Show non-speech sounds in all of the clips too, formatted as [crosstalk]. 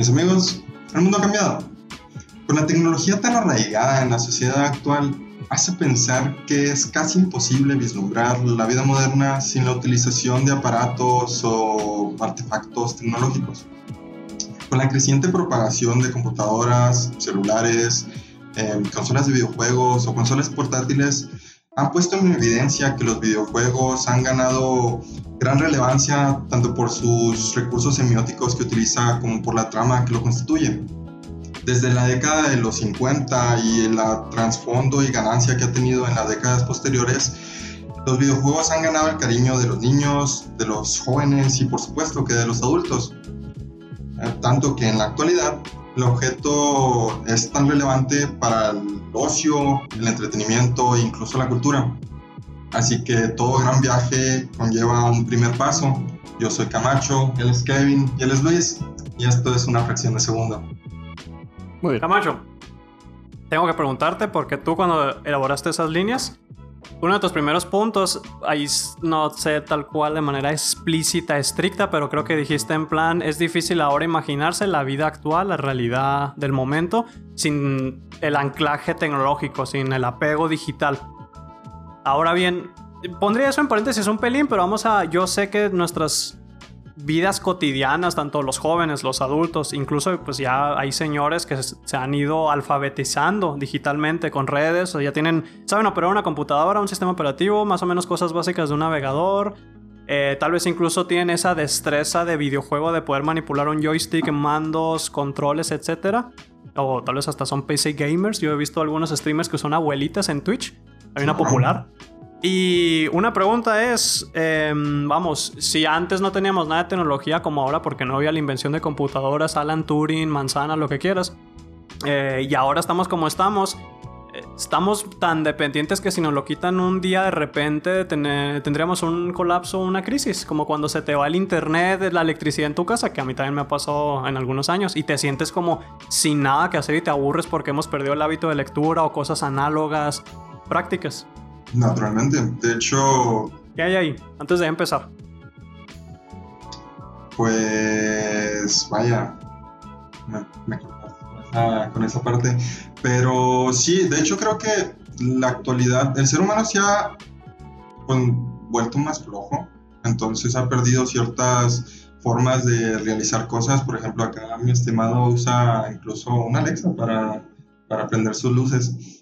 Mis amigos, el mundo ha cambiado. Con la tecnología tan arraigada en la sociedad actual, hace pensar que es casi imposible vislumbrar la vida moderna sin la utilización de aparatos o artefactos tecnológicos. Con la creciente propagación de computadoras, celulares, eh, consolas de videojuegos o consolas portátiles, han puesto en evidencia que los videojuegos han ganado gran relevancia tanto por sus recursos semióticos que utiliza como por la trama que lo constituye. Desde la década de los 50 y el trasfondo y ganancia que ha tenido en las décadas posteriores, los videojuegos han ganado el cariño de los niños, de los jóvenes y por supuesto que de los adultos. Eh, tanto que en la actualidad el objeto es tan relevante para el ocio, el entretenimiento e incluso la cultura. Así que todo gran viaje conlleva un primer paso. Yo soy Camacho, él es Kevin y él es Luis. Y esto es una fracción de segundo. Muy bien. Camacho, tengo que preguntarte porque tú cuando elaboraste esas líneas, uno de tus primeros puntos, ahí no sé tal cual de manera explícita, estricta, pero creo que dijiste en plan, es difícil ahora imaginarse la vida actual, la realidad del momento, sin el anclaje tecnológico, sin el apego digital. Ahora bien, pondría eso en paréntesis un pelín, pero vamos a, yo sé que nuestras vidas cotidianas, tanto los jóvenes, los adultos, incluso pues ya hay señores que se han ido alfabetizando digitalmente con redes, o ya tienen, saben operar una computadora, un sistema operativo, más o menos cosas básicas de un navegador. Eh, tal vez incluso tienen esa destreza de videojuego de poder manipular un joystick, mandos, controles, etc. O tal vez hasta son PC gamers. Yo he visto algunos streamers que son abuelitas en Twitch. Hay una popular. Y una pregunta es, em, vamos, si antes no teníamos nada de tecnología como ahora, porque no había la invención de computadoras, Alan Turing, manzana, lo que quieras, eh, y ahora estamos como estamos, eh, estamos tan dependientes que si nos lo quitan un día de repente tendríamos un colapso, una crisis, como cuando se te va el internet, la electricidad en tu casa, que a mí también me ha pasado en algunos años, y te sientes como sin nada que hacer y te aburres porque hemos perdido el hábito de lectura o cosas análogas, prácticas. Naturalmente. De hecho... ¿Qué hay ahí? Antes de empezar. Pues vaya, me, me con esa, parte. Pero sí, de hecho creo que la actualidad, el ser humano se ha pues, vuelto más flojo, entonces ha perdido ciertas formas de realizar cosas. Por ejemplo, acá mi estimado usa incluso una Alexa para, para prender sus luces.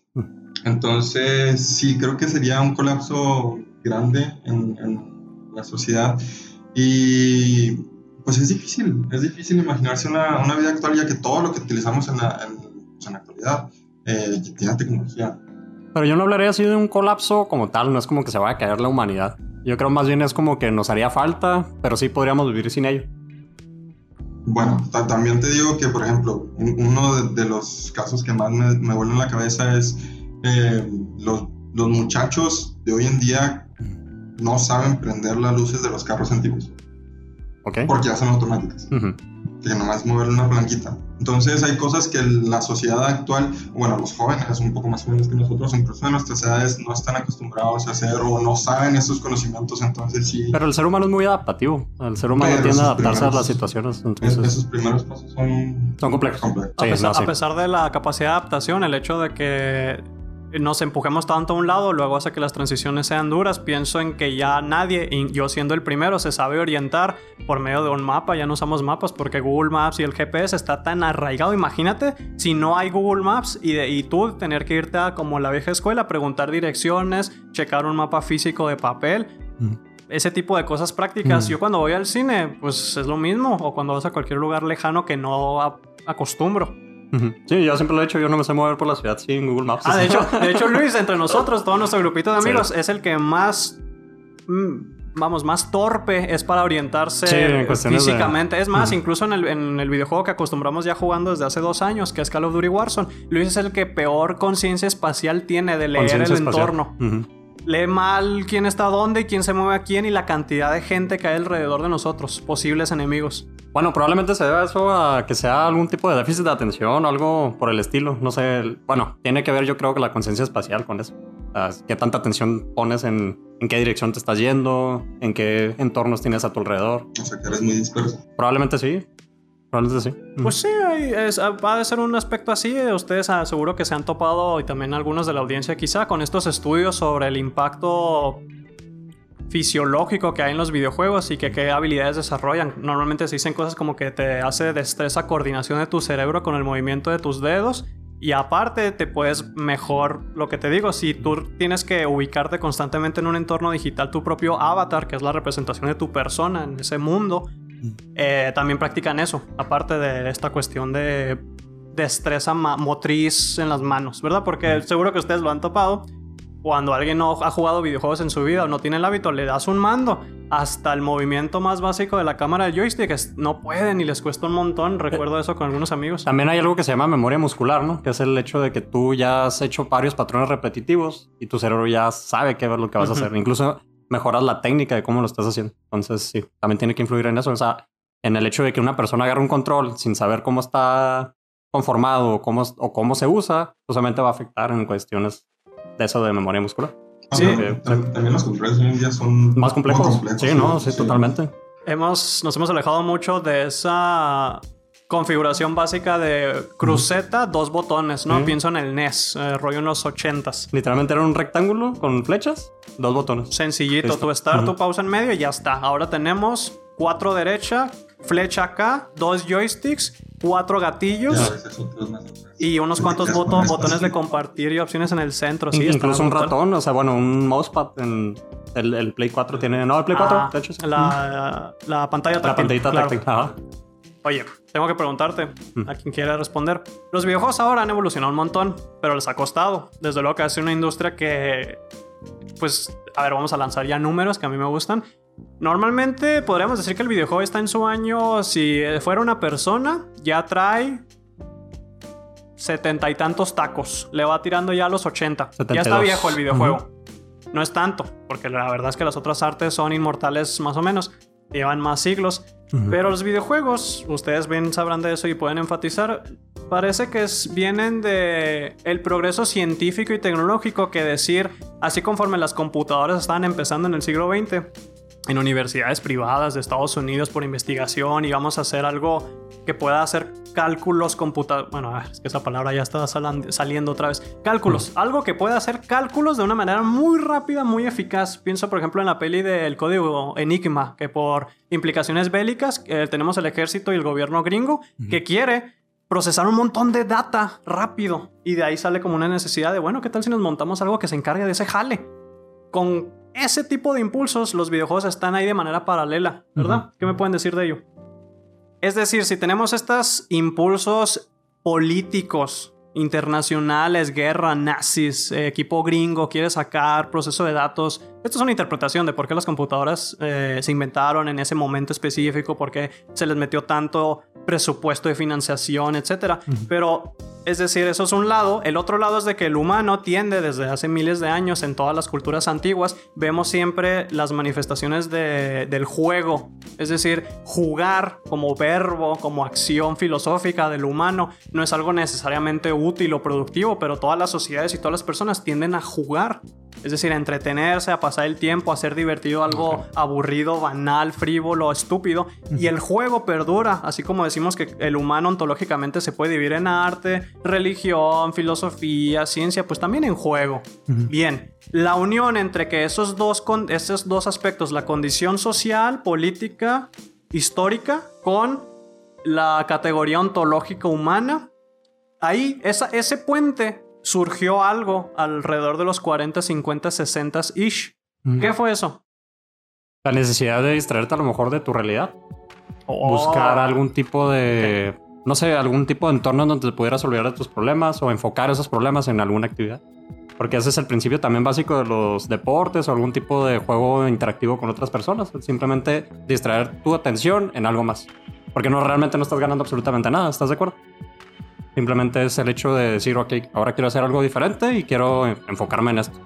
Entonces, sí, creo que sería un colapso grande en, la sociedad. Y pues es difícil, es difícil imaginarse una, una, vida actual ya que todo lo que utilizamos en la, en, la actualidad eh, tiene tecnología. Pero yo no hablaría así de un colapso como tal, no es como que se vaya a caer la humanidad. Yo creo más bien es como que nos haría falta, pero sí podríamos vivir sin ello. Bueno, también te digo que, por ejemplo, uno de, los casos que más me, me vuelve en la cabeza es eh, los, los, muchachos de hoy en día no saben prender las luces de los carros antiguos. Okay. Porque ya son automáticas. Que nomás mover una blanquita. Entonces hay cosas que la sociedad actual, bueno, los jóvenes un poco más jóvenes que nosotros, incluso en nuestras edades, no están acostumbrados a hacer o no saben esos conocimientos, entonces sí. Pero el ser humano es muy adaptativo. El ser humano tiende a adaptarse a las situaciones. Entonces... Esos primeros pasos son, son complejos. a, pesar, de la capacidad de adaptación, el hecho de que nos empujemos tanto a un lado, luego hace que las transiciones sean duras. Pienso en que ya nadie, y yo siendo el primero, se sabe orientar por medio de un mapa. Ya no usamos mapas porque Google Maps y el GPS está tan arraigado. Imagínate si no hay Google Maps y, de, y tú tener que irte a como la vieja escuela, preguntar direcciones, checar un mapa físico de papel. Mm. Ese tipo de cosas prácticas. Mm. Yo cuando voy al cine, pues es lo mismo. O cuando vas a cualquier lugar lejano que no acostumbro. Sí, yo siempre lo he hecho, yo no me sé mover por la ciudad sin Google Maps. Ah, de hecho, [laughs] de hecho Luis, entre nosotros, todo nuestro grupito de amigos, es el que más, mm, vamos, más torpe es para orientarse físicamente. Es más, incluso en el, en el, videojuego que acostumbramos ya jugando desde hace dos años, que es Call of Duty Warzone, Luis es el que peor conciencia espacial tiene de leer el entorno. Lee mal quién está dónde y quién se mueve a quién y la cantidad de gente que hay alrededor de nosotros, posibles enemigos. Bueno, probablemente se deba eso a que sea algún tipo de déficit de atención o algo por el estilo. No sé. Bueno, tiene que ver, yo creo que la conciencia espacial con eso. ¿Qué tanta atención pones en, en qué dirección te estás yendo? ¿En qué entornos tienes a tu alrededor? O sea, que eres muy disperso. Probablemente sí. Probablemente sí. Pues sí, es- va a ser un aspecto así. Ustedes ah, seguro que se han topado, y también algunos de la audiencia quizá, con estos estudios sobre el impacto fisiológico que hay en los videojuegos y que qué habilidades desarrollan. Normalmente se dicen cosas como que te hace destreza coordinación de tu cerebro con el movimiento de tus dedos. Y aparte te puedes mejor, lo que te digo, si tú tienes que ubicarte constantemente en un entorno digital, tu propio avatar, que es la representación de tu persona en ese mundo, eh, también practican eso, aparte de esta cuestión de destreza motriz en las manos, ¿verdad? Porque seguro que ustedes lo han topado. Cuando alguien no ha jugado videojuegos en su vida o no tiene el hábito, le das un mando. Hasta el movimiento más básico de la cámara del joystick es- no pueden y les cuesta un montón. Recuerdo eso con algunos amigos. También hay algo que se llama memoria muscular, ¿no? Que es el hecho de que tú ya has hecho varios patrones repetitivos y tu cerebro ya sabe qué es lo que vas a hacer. Incluso mejoras la técnica de cómo lo estás haciendo. Entonces, sí, también tiene que influir en eso. O sea, en el hecho de que una persona agarre un control sin saber cómo está conformado o cómo, o cómo se usa, solamente va a afectar en cuestiones de eso de memoria muscular. Sí. También, tam- también los controles hoy en día son Más complejos. sí, no, sí, totalmente. Hemos, nos hemos alejado mucho de esa configuración básica de cruceta, dos botones, ¿no? Pienso en el NES, eh, rollo en los 80s. Literalmente era un rectángulo con flechas, dos botones. Sencillito, Listo. tu start, tu pausa en medio y ya está. Ahora tenemos cuatro derecha, flecha acá, dos joysticks, cuatro gatillos y unos cuantos Te quedas con boto- espacio. botones de compartir y opciones en el centro. Sí, Incluso un ratón, o sea, bueno, un mousepad en el, el Play 4 tiene. No, el Play 4, Ah, de hecho, sí. la, la pantalla La táctil. pantallita claro. táctil. Ajá. Oye, tengo que preguntarte Mm. a quien quiera responder. Los videojuegos ahora han evolucionado un montón, pero les ha costado. Desde luego que es una industria que, pues, a ver, vamos a lanzar ya números que a mí me gustan. Normalmente podríamos decir que el videojuego está en su año, si fuera una persona, ya trae setenta y tantos tacos. Le va tirando ya a los 80. Ya está 72. viejo el videojuego. No es tanto, porque la verdad es que las otras artes son inmortales más o menos. Llevan más siglos. Pero los videojuegos, ustedes bien sabrán de eso y pueden enfatizar, parece que es- vienen de el progreso científico y tecnológico que decir, así conforme las computadoras estaban empezando en el siglo XX, en universidades privadas de Estados Unidos por investigación y vamos a hacer algo que pueda hacer cálculos computados. Bueno, ah, es que esa palabra ya está saliendo otra vez. Cálculos. Algo que pueda hacer cálculos de una manera muy rápida, muy eficaz. Pienso, por ejemplo, en la peli del código Enigma, que por implicaciones bélicas eh, tenemos el ejército y el gobierno gringo que quiere procesar un montón de data rápido. Y de ahí sale como una necesidad de, bueno, ¿qué tal si nos montamos algo que se encargue de ese jale? Con ese tipo de impulsos, los videojuegos están ahí de manera paralela, ¿verdad? ¿Qué me pueden decir de ello? Es decir, si tenemos estos impulsos políticos internacionales, guerra, nazis, eh, equipo gringo quiere sacar proceso de datos. Esto es una interpretación de por qué las computadoras eh, se inventaron en ese momento específico, por qué se les metió tanto presupuesto de financiación, etcétera. Pero es decir, eso es un lado. El otro lado es de que el humano tiende desde hace miles de años en todas las culturas antiguas, vemos siempre las manifestaciones de- del juego. Es decir, jugar como verbo, como acción filosófica del humano, no es algo necesariamente útil o productivo, pero todas las sociedades y todas las personas tienden a jugar. Es decir, a entretenerse, a pasar el tiempo, a ser divertido, algo aburrido, banal, frívolo, estúpido. Y el juego perdura, así como decimos que el humano ontológicamente se puede dividir en arte, religión, filosofía, ciencia, pues también en juego. Bien, la unión entre que esos dos, con, esos dos aspectos, la condición social, política, histórica, con la categoría ontológica humana, ahí esa, ese puente surgió algo alrededor de los 40, 50, 60 ish. ¿Qué fue eso? La necesidad de distraerte a lo mejor de tu realidad. Oh. Buscar algún tipo de. No sé, algún tipo de entorno donde te pudieras olvidar de tus problemas o enfocar esos problemas en alguna actividad. Porque ese es el principio también básico de los deportes o algún tipo de juego interactivo con otras personas. Simplemente distraer tu atención en algo más. Porque no realmente no estás ganando absolutamente nada, ¿estás de acuerdo? Simplemente es el hecho de decir, ok, ahora quiero hacer algo diferente y quiero enfocarme en esto.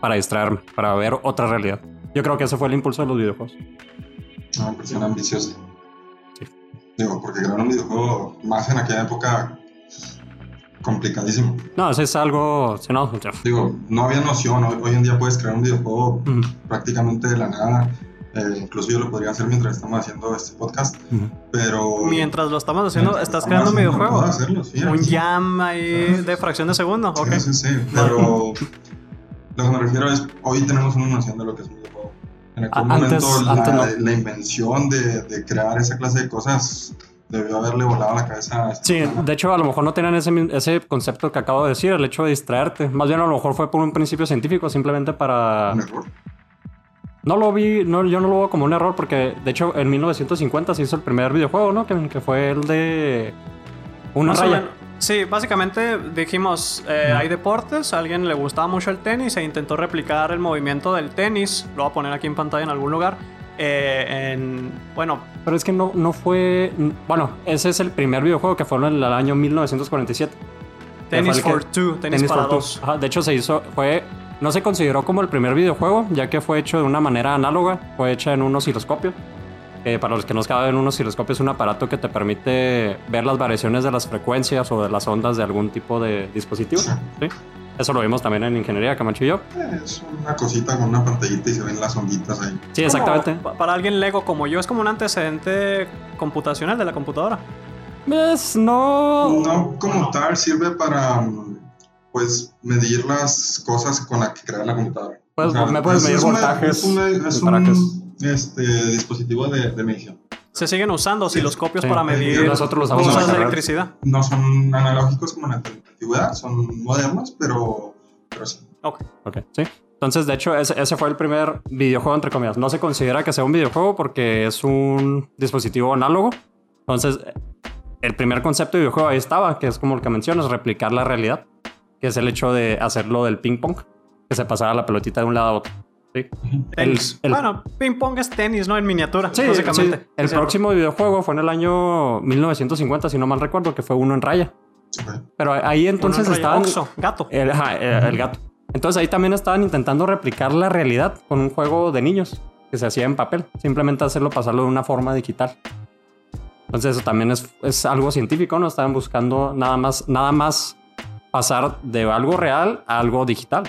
Para distraerme, para ver otra realidad. Yo creo que ese fue el impulso de los videojuegos. Una persona ambiciosa. Sí. Digo, porque crear un videojuego más en aquella época complicadísimo. No, eso es algo... Si no. Digo, no había noción. Hoy, hoy en día puedes crear un videojuego prácticamente de la nada. Eh, incluso yo lo podría hacer mientras estamos haciendo este podcast, pero... Mientras lo estamos haciendo, ¿estás creando un videojuego? Puedo hacerlo, sí, un sí. jam ahí de fracción de segundo, ok. Sí, sí, sí, pero lo que me refiero es, hoy tenemos una noción de lo que es un videojuego. En aquel A- antes- momento, la, antes no. la invención de, de crear esa clase de cosas debió haberle volado la cabeza a este Sí, persona. de hecho, a lo mejor no tenían ese, ese concepto que acabo de decir, el hecho de distraerte. Más bien, a lo mejor fue por un principio científico, simplemente para. Un error. No lo vi, no, yo no lo veo como un error, porque de hecho, en 1950 se hizo el primer videojuego, ¿no? Que, que fue el de. Una raya. menos. Sí, básicamente dijimos, eh, hay deportes, a alguien le gustaba mucho el tenis e intentó replicar el movimiento del tenis, lo voy a poner aquí en pantalla en algún lugar, eh, en, bueno, Pero es que no, no fue. Bueno, ese es el primer videojuego que fue en el año 1947. que tenis que- for two, tenis, para for Two. dos. Ajá, de hecho, se hizo. Fue. No se consideró como el primer videojuego, ya que fue hecho de una manera análoga. Fue hecha en un osciloscopio. que para los que no saben, un osciloscopio es un aparato que te permite ver las variaciones de las frecuencias o de las ondas de algún tipo de dispositivo. Sí. Eso lo vimos también en ingeniería, Camacho y yo. Es una cosita con una pantallita y se ven las onditas ahí. Sí, Como exactamente. pa- para alguien lego como yo, es como un antecedente computacional de la computadora. Pues no. No como tal sirve para pues medir las cosas con las que crea la computadora. Pues, me puedes es- medir es una- voltajes Es, una- es y parajes. un este, dispositivo de, de medición. Se siguen usando osciloscopios Sí. para medir Nosotros los usamos cosas la de electricidad. No son analógicos como en la antigüedad, son modernos, pero, pero sí. Ok. Ok, sí. Entonces, de hecho, ese, ese fue el primer videojuego, entre comillas. No se considera que sea un videojuego porque es un dispositivo análogo. Entonces, el primer concepto de videojuego ahí estaba, que es como el que mencionas, replicar la realidad, que es el hecho de hacerlo del ping pong, que se pasara la pelotita de un lado a otro. ¿sí? El- bueno, ping pong es tenis, ¿no? En miniatura, Sí, básicamente. sí. El próximo videojuego fue en el año 1950, si no mal recuerdo, que fue uno en raya. Pero ahí entonces en estaban... Oxo, gato. El, ajá, el gato. Entonces ahí también estaban intentando replicar la realidad con un juego de niños que se hacía en papel. Simplemente hacerlo pasarlo de una forma digital. Entonces eso también es, es algo científico, ¿no? Estaban buscando nada más, nada más pasar de algo real a algo digital.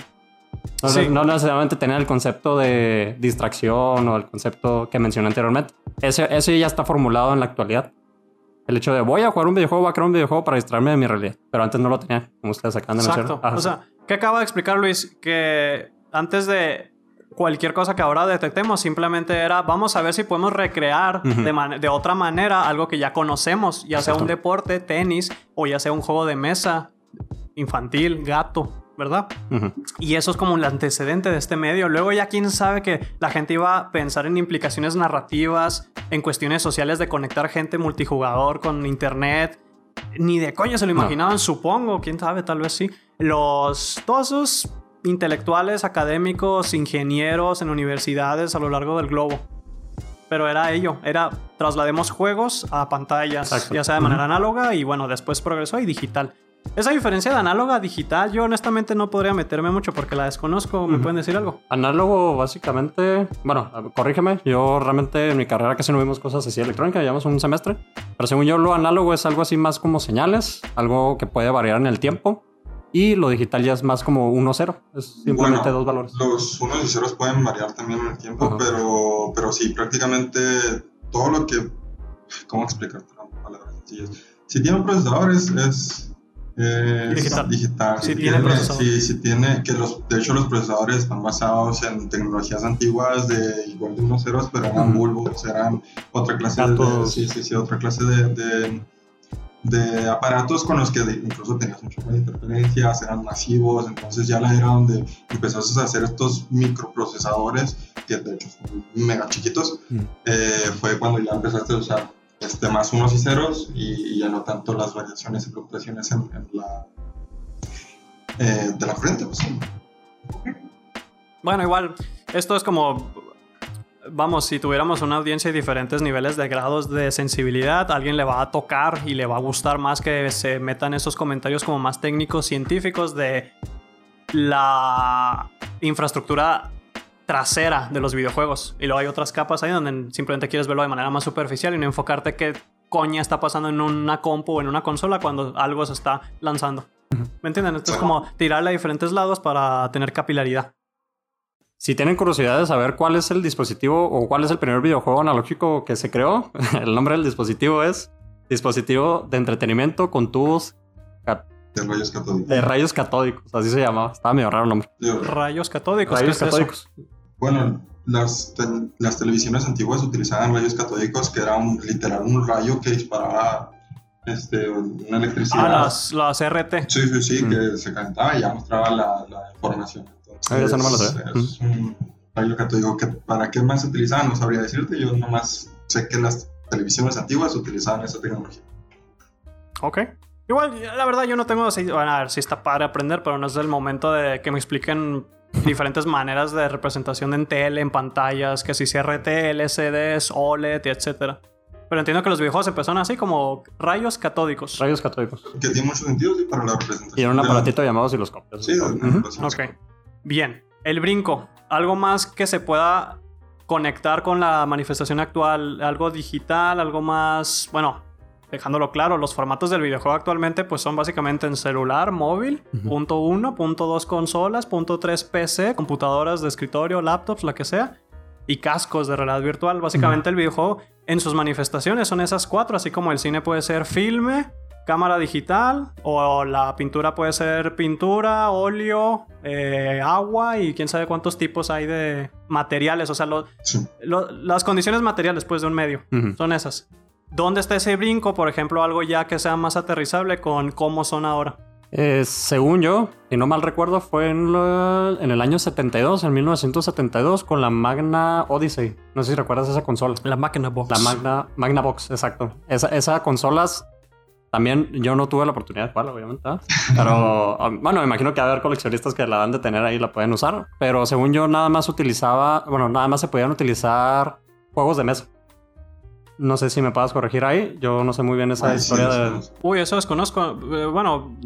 No, Sí. no necesariamente tener el concepto de distracción o el concepto que mencioné anteriormente. Ese ya está formulado en la actualidad. El hecho de voy a jugar un videojuego, voy a crear un videojuego para distraerme de mi realidad. Pero antes no lo tenía, como ustedes acaban de mencionar. O sea, ¿qué acaba de explicar Luis? Que antes de cualquier cosa que ahora detectemos, simplemente era vamos a ver si podemos recrear de, otra manera algo que ya conocemos, ya sea un deporte, tenis, o ya sea un juego de mesa, infantil, gato, ¿verdad? Y eso es como el antecedente de este medio. Luego ya quién sabe que la gente iba a pensar en implicaciones narrativas, en cuestiones sociales de conectar gente multijugador con internet. Ni de coño se lo No. imaginaban, supongo. Quién sabe, tal vez sí. Los, todos esos intelectuales, académicos, ingenieros en universidades a lo largo del globo. Pero era ello, era traslademos juegos a pantallas, Exacto. ya sea de manera análoga y bueno, después progresó y digital. Esa diferencia de análoga a digital, yo honestamente no podría meterme mucho porque la desconozco. ¿Me Ujú. pueden decir algo? Análogo, básicamente, bueno, corrígeme, yo realmente en mi carrera casi no vimos cosas así electrónicas, llevamos un semestre, pero según yo lo análogo es algo así más como señales, algo que puede variar en el tiempo, y lo digital ya es más como 1-0, es simplemente Bueno, dos valores. Los unos y ceros pueden variar también en el tiempo, Ajá. pero, pero sí, prácticamente todo lo que... ¿Cómo explicarte las palabras sencillas? Si tiene un procesador es... es Digital. digital. Si tiene procesador. Sí, sí tiene, que los, de hecho los procesadores están basados en tecnologías antiguas de igual de unos ceros, pero eran Ujú. bulbos, eran otra clase de, Datos. sí, sí, sí, otra clase de, de, de aparatos con los que de- incluso tenías un chorro de interferencias, eran masivos, entonces ya la era donde empezaste a hacer estos microprocesadores, que de hecho son mega chiquitos, Mm. eh, fue cuando ya empezaste a usar este, más unos y ceros y, ya no tanto las variaciones y fluctuaciones en, en la, eh, de la corriente. Pues, sí. Bueno, igual, esto es como. Vamos, si tuviéramos una audiencia y diferentes niveles de grados de sensibilidad, alguien le va a tocar y le va a gustar más que se metan esos comentarios como más técnicos, científicos de la infraestructura trasera de los videojuegos. Y luego hay otras capas ahí donde simplemente quieres verlo de manera más superficial y no enfocarte qué coña está pasando en una compu o en una consola cuando algo se está lanzando. ¿Me entienden? Esto es como tirarle a diferentes lados para tener capilaridad. Si tienen curiosidad de saber cuál es el dispositivo o cuál es el primer videojuego analógico que se creó, [laughs] el nombre del dispositivo es dispositivo de entretenimiento con tubos de rayos catódicos. De rayos catódicos, así se llamaba. Estaba medio raro el nombre. Rayos catódicos. Rayos catódicos. Bueno, las, las televisiones antiguas utilizaban rayos catódicos, que era un, literal un rayo que disparaba este, una electricidad. Ah, las, las RT. Sí, sí, sí, que se calentaba y ya mostraba la, la información. Entonces, ah, eso no me lo sé. Es un rayo catódico que para qué más se utilizaban no sabría decirte. Yo nomás sé que las televisiones antiguas utilizaban esa tecnología. Ok. Igual, la verdad, yo no tengo. Bueno, a ver, si está para aprender, pero no es el momento de que me expliquen diferentes maneras de representación en tele, en pantallas, que si CRT, LCDs, OLED, etc. Pero entiendo que los videojuegos empezaron así como rayos catódicos. Rayos catódicos. Que tiene mucho sentido sí, para la representación. Y era un aparatito llamado osciloscopios. Sí, uh Ok. Bien. El brinco. Algo más que se pueda conectar con la manifestación actual. Algo digital, algo más. Bueno, dejándolo claro, los formatos del videojuego actualmente pues son básicamente en celular, móvil, punto uno, punto dos consolas, punto tres PC, computadoras de escritorio, laptops, la que sea, y cascos de realidad virtual. Básicamente el videojuego en sus manifestaciones son esas cuatro, así como el cine puede ser filme, cámara digital, o la pintura puede ser pintura, óleo, eh, agua y quién sabe cuántos tipos hay de materiales, o sea, las condiciones materiales pues de un medio son esas. ¿Dónde está ese brinco? Por ejemplo, algo ya que sea más aterrizable con cómo son ahora. Eh, según yo, y no mal recuerdo, fue en, el año 72, en 1972, con la Magna Odyssey. No sé si recuerdas esa consola. La Magna Box. La Magna, Magna Box, exacto. Esa, esa consolas también yo no tuve la oportunidad de jugarla, obviamente. [laughs] Pero um, bueno, me imagino que va a haber coleccionistas que la dan de tener ahí y la pueden usar. Pero según yo, nada más utilizaba, bueno, nada más se podían utilizar juegos de mesa. No sé si me puedas corregir ahí. Yo no sé muy bien esa historia de. Uy, eso desconozco. Eh, bueno,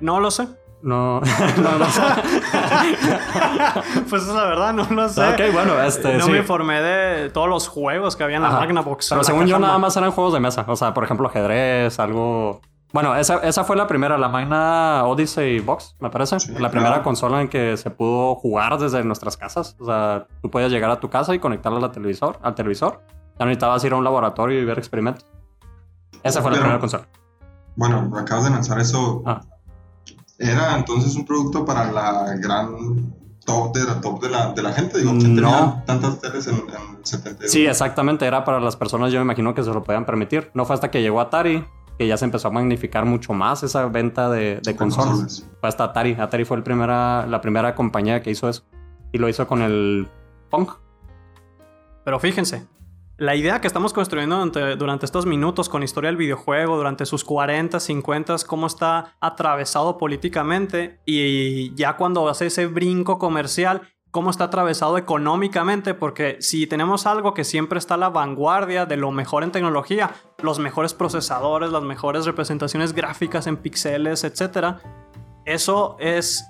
no lo sé. No, [laughs] no lo sé. [laughs] pues es la verdad, no lo sé. Ok, bueno, este. No me informé de todos los juegos que había en la Magnavox. Pero según yo, nada más eran juegos de mesa. O sea, por ejemplo, ajedrez, algo. Bueno, esa, esa fue la primera, la Magna Odyssey Box, me parece. la primera consola en que se pudo jugar desde nuestras casas. O sea, tú podías llegar a tu casa y conectarla al televisor, al televisor ya necesitabas ir a un laboratorio y ver experimentos. Esa fue la primera consola. Bueno, acabas de lanzar eso. Ah. Era entonces un producto para la gran top de la top de la, de la gente. Digo, que no. tantas teles en, en 72. Sí, exactamente. Era para las personas, yo me imagino que se lo podían permitir. No fue hasta que llegó Atari que ya se empezó a magnificar mucho más esa venta de, de consolas. Fue hasta Atari. Atari fue el primera, la primera compañía que hizo eso. Y lo hizo con el Punk. Pero fíjense, la idea que estamos construyendo durante, estos minutos con historia del videojuego, durante sus 40, 50, cómo está atravesado políticamente y ya cuando hace ese brinco comercial, cómo está atravesado económicamente, porque si tenemos algo que siempre está a la vanguardia de lo mejor en tecnología, los mejores procesadores, las mejores representaciones gráficas en píxeles, etc., eso es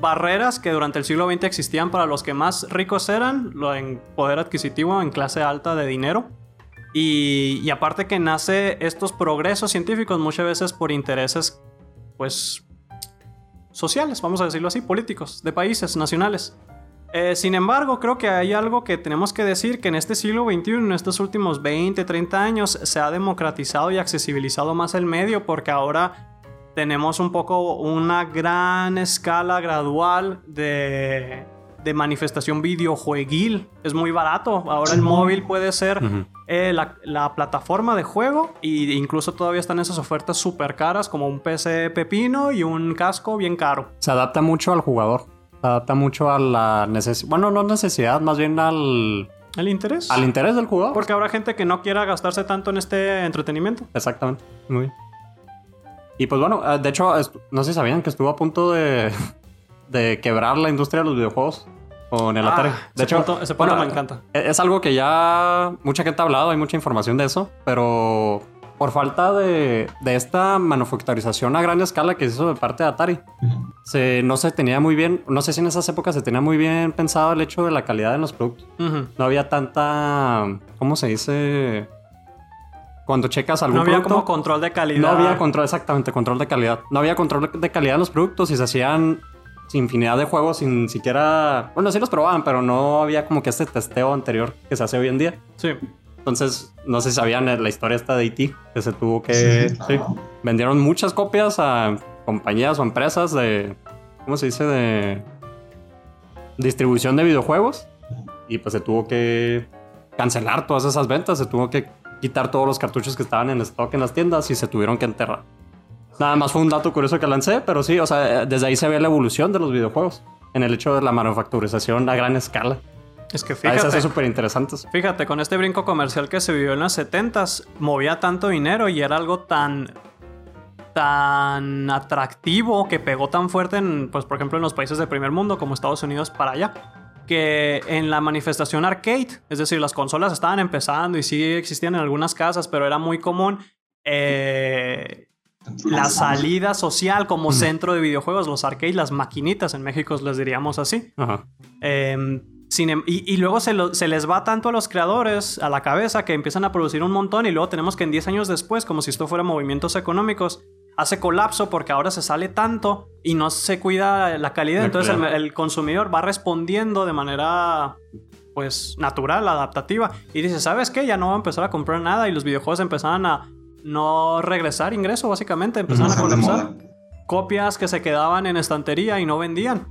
barreras que durante el siglo XX existían para los que más ricos eran, lo en poder adquisitivo, en clase alta de dinero. Y, aparte que nace estos progresos científicos muchas veces por intereses, pues, sociales, vamos a decirlo así, políticos, de países, nacionales. Eh, sin embargo, creo que hay algo que tenemos que decir, que en este siglo XXI, en estos últimos 20, 30 años, se ha democratizado y accesibilizado más el medio porque ahora tenemos un poco una gran escala gradual de, de manifestación videojueguil. Es muy barato. Ahora el móvil puede ser eh, la, plataforma de juego e incluso todavía están esas ofertas súper caras como un PC pepino y un casco bien caro. Se adapta mucho al jugador. Se adapta mucho a la necesidad. Bueno, no necesidad, más bien al... ¿Al interés? Al interés del jugador. Porque habrá gente que no quiera gastarse tanto en este entretenimiento. Exactamente. Muy bien. Y pues bueno, eh, de hecho, no sé si sabían que estuvo a punto de, [laughs] de quebrar la industria de los videojuegos con el ah, Atari. De hecho, ese punto me encanta. E-, es algo que ya mucha gente ha hablado, hay mucha información de eso, pero por falta de, de esta manufacturización a gran escala que se hizo de parte de Atari, se, no se tenía muy bien, no sé si en esas épocas se tenía muy bien pensado el hecho de la calidad de los productos. No había tanta, ¿cómo se dice? Cuando checas algún producto... No había como control de calidad. No había control, exactamente, control de calidad. No había control de calidad en los productos y se hacían infinidad de juegos sin siquiera... Bueno, sí los probaban, pero no había como que este testeo anterior que se hace hoy en día. Sí. Entonces, no sé si sabían la historia esta de IT, e que se tuvo que... Sí, claro. sí. Vendieron muchas copias a compañías o empresas de... ¿Cómo se dice? De distribución de videojuegos. Y pues se tuvo que cancelar todas esas ventas, se tuvo que quitar todos los cartuchos que estaban en stock en las tiendas y se tuvieron que enterrar. Nada más fue un dato curioso que lancé, pero sí, o sea, desde ahí se ve la evolución de los videojuegos en el hecho de la manufacturización a gran escala. Es que Ahí se hace fíjate, súper interesantes. fíjate, con este brinco comercial que se vivió en los 70s, movía tanto dinero y era algo tan tan atractivo que pegó tan fuerte en, pues por ejemplo en los países del primer mundo como Estados Unidos para allá que en la manifestación arcade, es decir, las consolas estaban empezando y sí existían en algunas casas, pero era muy común eh, la salida social como centro de videojuegos, los arcades, las maquinitas en México les diríamos así. Ajá. Eh, sin em- y, y luego se, lo- se les va tanto a los creadores a la cabeza que empiezan a producir un montón y luego tenemos que en 10 años después, como si esto fuera movimientos económicos, hace colapso porque ahora se sale tanto y no se cuida la calidad. Entonces el, consumidor va respondiendo de manera pues natural, adaptativa y dice, ¿sabes qué? Ya no voy a empezar a comprar nada y los videojuegos empezaban a no regresar ingreso básicamente, empezaron a colapsar. Copias que se quedaban en estantería y no vendían.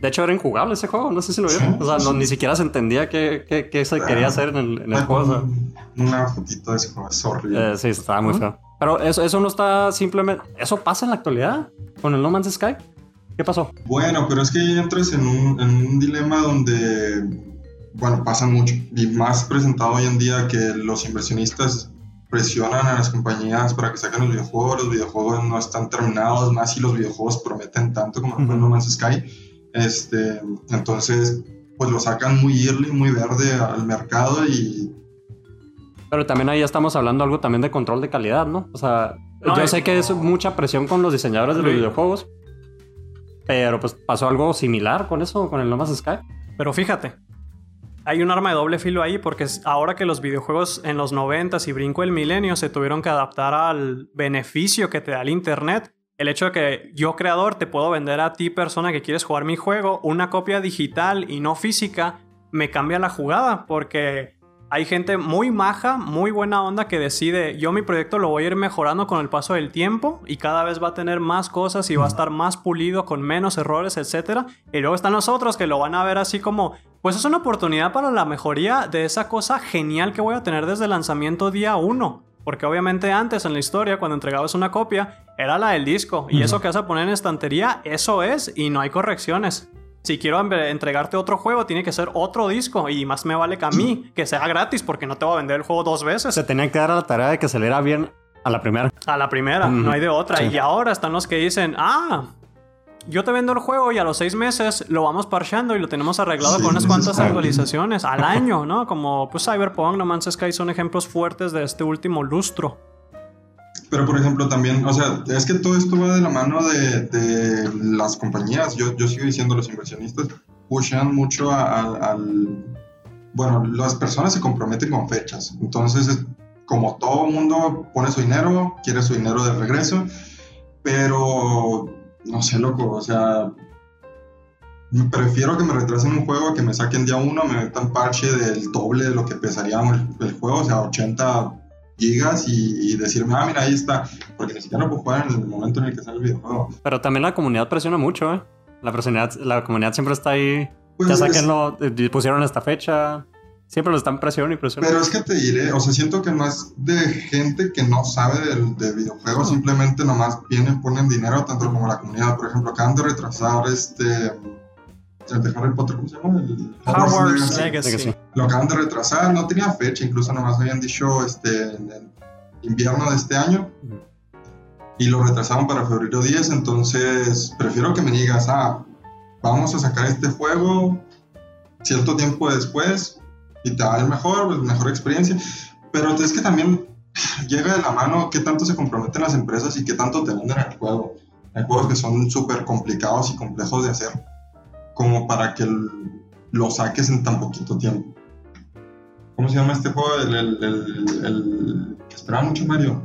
De hecho, era injugable ese juego, no sé si lo vieron. O sea, no, ni siquiera se entendía qué, qué- qué se quería hacer en el, en el Ay, juego. o sea. Una fotito de ese juego, es horrible. Eh, sí, estaba muy feo. Pero eso, eso no está simplemente. Eso pasa en la actualidad con el No Man's Sky. ¿Qué pasó? Bueno, pero es que ahí entras en un, en un dilema donde, bueno, pasa mucho. Y más presentado hoy en día que los inversionistas presionan a las compañías para que saquen los videojuegos, los videojuegos no están terminados, más si los videojuegos prometen tanto como fue Ujú. No Man's Sky. Este, entonces, pues lo sacan muy early, muy verde al mercado y Pero también ahí estamos hablando algo también de control de calidad, ¿no? O sea, No, yo es- sé que es mucha presión con los diseñadores de los videojuegos. Pero pues pasó algo similar con eso, con el No Man's Sky. Pero fíjate, hay un arma de doble filo ahí porque ahora que los videojuegos en los 90s y brinco el milenio se tuvieron que adaptar al beneficio que te da el internet, el hecho de que yo creador te puedo vender a ti persona que quieres jugar mi juego una copia digital y no física, me cambia la jugada porque hay gente muy maja, muy buena onda que decide, yo mi proyecto lo voy a ir mejorando con el paso del tiempo y cada vez va a tener más cosas y va a estar más pulido con menos errores, etc. Y luego están los otros que lo van a ver así como, pues es una oportunidad para la mejoría de esa cosa genial que voy a tener desde el lanzamiento día 1. Porque obviamente antes en la historia, cuando entregabas una copia, era la del disco. Y eso que vas a poner en estantería, eso es, y no hay correcciones. Si quiero en- entregarte otro juego, tiene que ser otro disco. Y más me vale que a mí, [clears throat] que sea gratis, porque no te voy a vender el juego dos veces. Se tenía que dar a la tarea de que se le era bien a la primera. A la primera, no hay de otra. Sí. Y ahora están los que dicen, ah, yo te vendo el juego y a los seis meses lo vamos parchando y lo tenemos arreglado Sí, con unas cuantas actualizaciones al año, [laughs] ¿no? Como pues Cyberpunk, No Man's Sky son ejemplos fuertes de este último lustro. Pero, por ejemplo, también, o sea, es que todo esto va de la mano de, las compañías. Yo, yo sigo diciendo, los inversionistas pushan mucho al... Bueno, las personas se comprometen con fechas. Entonces, es- como todo mundo pone su dinero, quiere su dinero de regreso, pero, no sé, loco, o sea... Prefiero que me retrasen un juego que me saquen día uno, me metan parche del doble de lo que pesaría el, el juego, o sea, 80 gigas y, y decirme, ah, mira, ahí está, porque ni siquiera lo puedo jugar en el momento en el que sale el videojuego. Pero también la comunidad presiona mucho, ¿eh? La, presionidad- la comunidad siempre está ahí. Pues ya es- saquenlo, eh, pusieron esta fecha. Siempre lo están presionando y presionando. Pero es que te diré, o sea, siento que no es de gente que no sabe del- de, videojuegos, simplemente nomás vienen, ponen dinero, tanto como la comunidad. Por ejemplo, acaban de retrasar este. El de Harry Potter, ¿cómo se llama? El Hogwarts Legacy. Legacy. Lo acaban de retrasar, no tenía fecha, incluso nomás habían dicho este, en el invierno de este año. Ujú. Y lo retrasaron para febrero 10, entonces prefiero que me digas, ah, vamos a sacar este juego cierto tiempo después y te va a ir mejor, pues, mejor experiencia. Pero es que también llega de la mano qué tanto se comprometen las empresas y qué tanto te venden el juego. Hay juegos que son súper complicados y complejos de hacer, como para que lo saques en tan poquito tiempo. ¿Cómo se llama este juego? El, el, el- el que esperaba mucho Mario.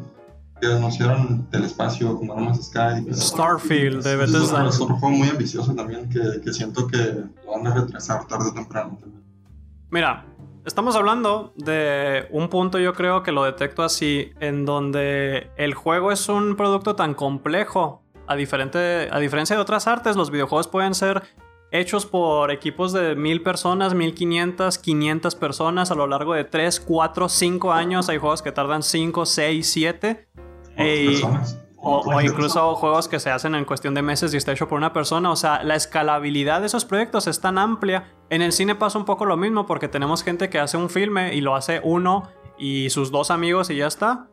que anunciaron del espacio como No Man's Sky. Starfield de Es Bethesda. es otro juego muy ambicioso también que, que siento que lo van a retrasar tarde o temprano. Mira, estamos hablando de un punto yo creo que lo detecto así, en donde el juego es un producto tan complejo. A, diferente, a diferencia de otras artes, los videojuegos pueden ser hechos por equipos de mil personas, 1500, 500 personas a lo largo de 3, 4, 5 años. Hay juegos que tardan 5, 6, 7. Otras personas. O, o incluso juegos que se hacen en cuestión de meses y está hecho por una persona. O sea, la escalabilidad de esos proyectos es tan amplia. En el cine pasa un poco lo mismo porque tenemos gente que hace un filme y lo hace uno y sus dos amigos y ya está.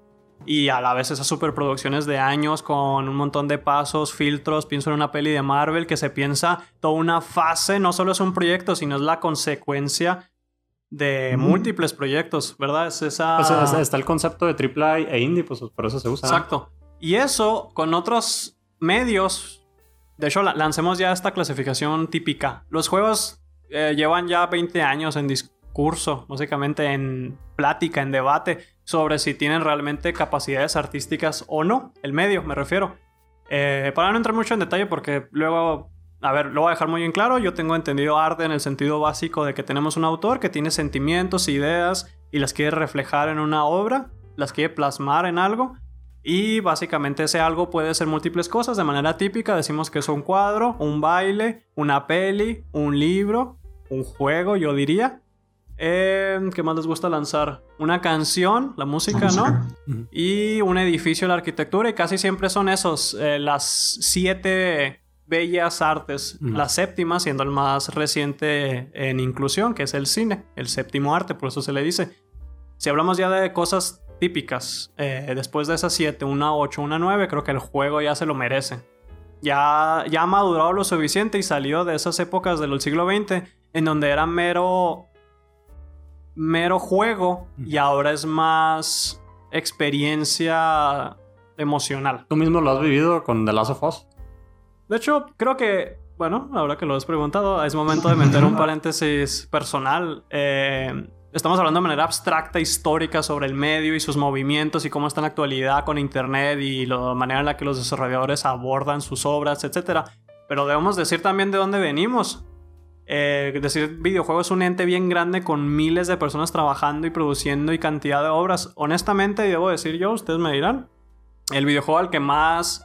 Y a la vez esas superproducciones de años con un montón de pasos, filtros. Pienso en una peli de Marvel que se piensa toda una fase. No solo es un proyecto, sino es la consecuencia de múltiples proyectos, ¿verdad? Es esa... Pues, es- está el concepto de AAA e indie, pues por eso se usa. Exacto. Y eso con otros medios. De hecho, la- lancemos ya esta clasificación típica. Los juegos eh, llevan ya 20 años en discurso, básicamente en plática, en debate sobre si tienen realmente capacidades artísticas o no. El medio, me refiero. Eh, para no entrar mucho en detalle, porque luego, a ver, lo voy a dejar muy en claro. Yo tengo entendido arte en el sentido básico de que tenemos un autor que tiene sentimientos, ideas y las quiere reflejar en una obra, las quiere plasmar en algo. Y básicamente ese algo puede ser múltiples cosas. De manera típica decimos que es un cuadro, un baile, una peli, un libro, un juego, yo diría. Eh, ¿Qué más les gusta lanzar? Una canción, la música, ¿no? Y un edificio, la arquitectura. Y casi siempre son esos, eh, las siete bellas artes. Ujú. La séptima siendo el más reciente en inclusión, que es el cine. El séptimo arte, por eso se le dice. Si hablamos ya de cosas típicas, eh, después de esas 7, una 8, una 9, creo que el juego ya se lo merece. Ya, ya ha madurado lo suficiente y salió de esas épocas del siglo XX en donde era mero, mero juego y ahora es más experiencia emocional. Tú mismo lo has vivido con The Last of Us. De hecho, creo que, bueno, ahora que lo has preguntado, es momento de meter un [laughs] paréntesis personal. Eh, estamos hablando de manera abstracta, histórica, sobre el medio y sus movimientos y cómo está en la actualidad con Internet y la manera en la que los desarrolladores abordan sus obras, etc. Pero debemos decir también de dónde venimos. Eh, decir videojuego es un ente bien grande con miles de personas trabajando y produciendo y cantidad de obras. Honestamente, debo decir yo, ustedes me dirán, el videojuego al que más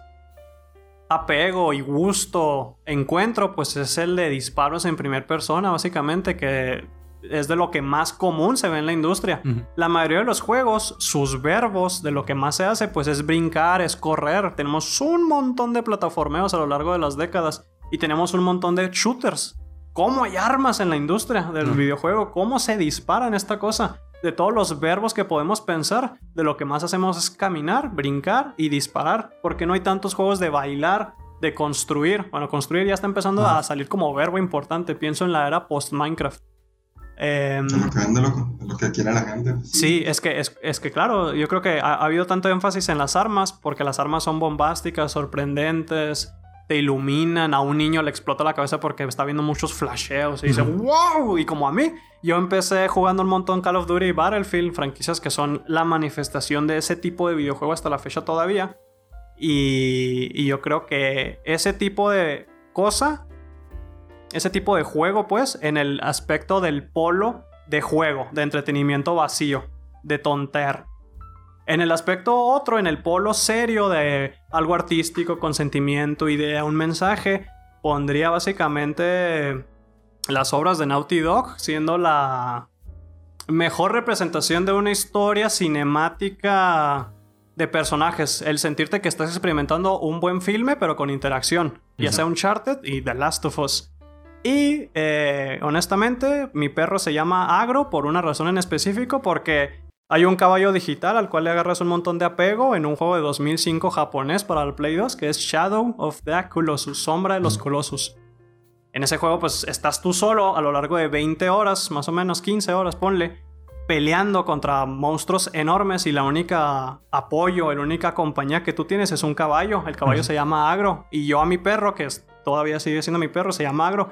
apego y gusto encuentro, pues es el de disparos en primera persona, básicamente, que es de lo que más común se ve en la industria. La mayoría de los juegos, sus verbos, de lo que más se hace, pues es brincar, es correr. Tenemos un montón de plataformeos a lo largo de las décadas y tenemos un montón de shooters. ¿Cómo hay armas en la industria del Ujú. videojuego? ¿Cómo se dispara en esta cosa? De todos los verbos que podemos pensar, de lo que más hacemos es caminar, brincar y disparar. Porque no hay tantos juegos de bailar, de construir. Bueno, construir ya está empezando a salir como verbo importante. Pienso en la era post-Minecraft. De lo que vende, lo que quiere la gente. Sí, es que, es, es que claro, yo creo que ha, ha habido tanto énfasis en las armas, porque las armas son bombásticas, sorprendentes, te iluminan, a un niño le explota la cabeza porque está viendo muchos flasheos y dice, wow, y como a mí, yo empecé jugando un montón Call of Duty y Battlefield, franquicias que son la manifestación de ese tipo de videojuego hasta la fecha todavía, y, y yo creo que ese tipo de cosa, ese tipo de juego, pues, en el aspecto del polo de juego, de entretenimiento vacío, de tonter. En el aspecto otro, en el polo serio de algo artístico, con sentimiento, idea, un mensaje, pondría básicamente las obras de Naughty Dog siendo la mejor representación de una historia cinemática de personajes. El sentirte que estás experimentando un buen filme, pero con interacción. Ya sea Uncharted y The Last of Us. Y eh, honestamente, mi perro se llama Agro por una razón en específico, porque hay un caballo digital al cual le agarras un montón de apego en un juego de 2005 japonés para el Play 2, que es Shadow of the Colossus, Sombra de los Colossus. En ese juego, pues estás tú solo a lo largo de 20 horas, más o menos 15 horas, ponle, peleando contra monstruos enormes y la única apoyo, la única compañía que tú tienes es un caballo. El caballo se llama Agro. Y yo a mi perro, que es- todavía sigue siendo mi perro, se llama Agro.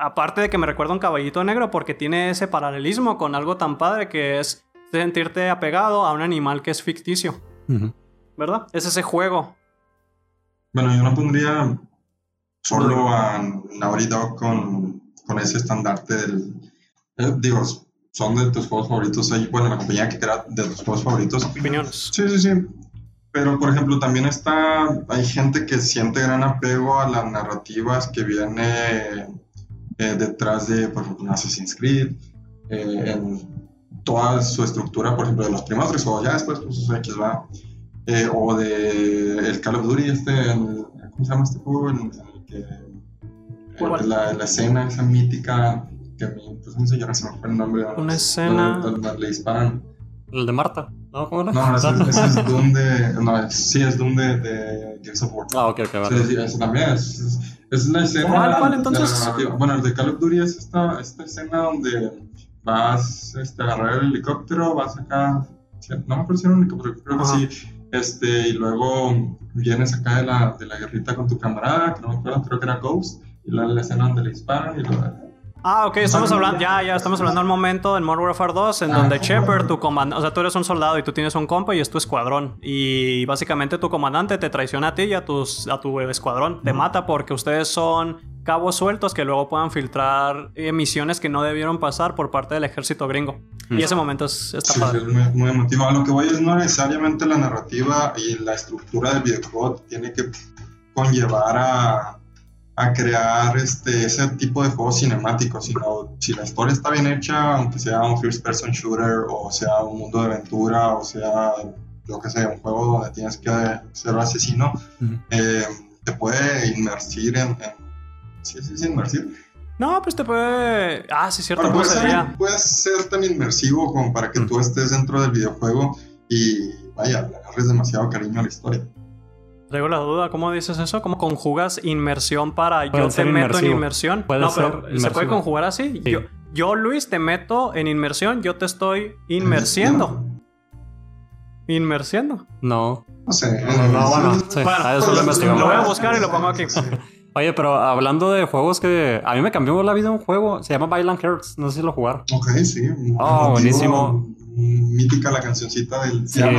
Aparte de que me recuerda un caballito negro porque tiene ese paralelismo con algo tan padre que es sentirte apegado a un animal que es ficticio. ¿verdad? Es ese juego. Bueno, yo no pondría solo a Naughty Dog con, con ese estandarte del... eh, digo, son de tus juegos favoritos. Bueno, la compañía que crea de tus juegos favoritos. Opiniones. Sí, sí, sí. Pero, por ejemplo, también está, hay gente que siente gran apego a las narrativas que viene eh, detrás de, por ejemplo, un Assassin's Creed, eh, en toda su estructura, por ejemplo, de los tres juegos, ya después, pues, X va, Eh, o de el Call of Duty, este, el- ¿cómo se llama este juego? En, en el que, la, la escena esa mítica, que a mí, pues, me hizo llorar, se me fue el nombre. Una escena- Donde, donde le disparan. El de Marta. ¿No? ¿Cómo era? No, ese, ese es [laughs] Doom de. No, sí, es Doom de, de Gears of War. Ah, ok, ok, vale. sí, ese también es, es, es la escena. ¿Cuál, cuál, de la entonces? Bueno, el de Call of Duty es esta, esta escena donde vas este, a agarrar el helicóptero, vas acá. No me acuerdo si era un helicóptero, creo que sí. Este, y luego vienes acá de la, de la guerrita con tu camarada, que no me acuerdo, creo que era Ghost. Y la, la escena donde le disparan y lo. Ah, ok, estamos hablando, ya, ya, estamos hablando del momento en Modern Warfare 2 en Ah, donde. Shepard, tu comandante, o sea, tú eres un soldado y tú tienes un compa y es tu escuadrón. Y básicamente tu comandante te traiciona a ti y a, tus, a tu escuadrón. Te mata porque ustedes son cabos sueltos que luego puedan filtrar eh, misiones que no debieron pasar por parte del ejército gringo. Y ese momento es, está Sí, padre. es muy, muy emotivo. A lo que voy es no necesariamente la narrativa y la estructura del videojuego tiene que conllevar a, a crear este, ese tipo de juegos cinemáticos, sino si la historia está bien hecha, aunque sea un first person shooter o sea un mundo de aventura o sea, yo que sé, un juego donde tienes que ser asesino, Ujú. eh, te puede inmersir en... en sí, sí, sí, inmersir. No, pues te puede... Ah, sí, cierto, Bueno, ¿cómo puede, ser, puede ser tan inmersivo como para que Mm. tú estés dentro del videojuego y vaya, le agarres demasiado cariño a la historia. Traigo la duda, ¿cómo dices eso? ¿Cómo conjugas inmersión para Puede yo te meto en inmersivo. inmersión? Puede no, ser pero ¿se puede inmersivo. conjugar así? Sí. Yo, yo, Luis, te meto en inmersión, yo te estoy inmersiendo. Inmersiendo. No. No sé. No, no, bueno, sí, Bueno, a eso lo investigamos. Lo voy a buscar y lo pongo aquí. [laughs] Oye, pero hablando de juegos que a mí me cambió la vida un juego, se llama Violent Hearts, no sé si lo jugaron. Ok, sí. Oh, buenísimo. Mítica la cancioncita del Sí. A ver,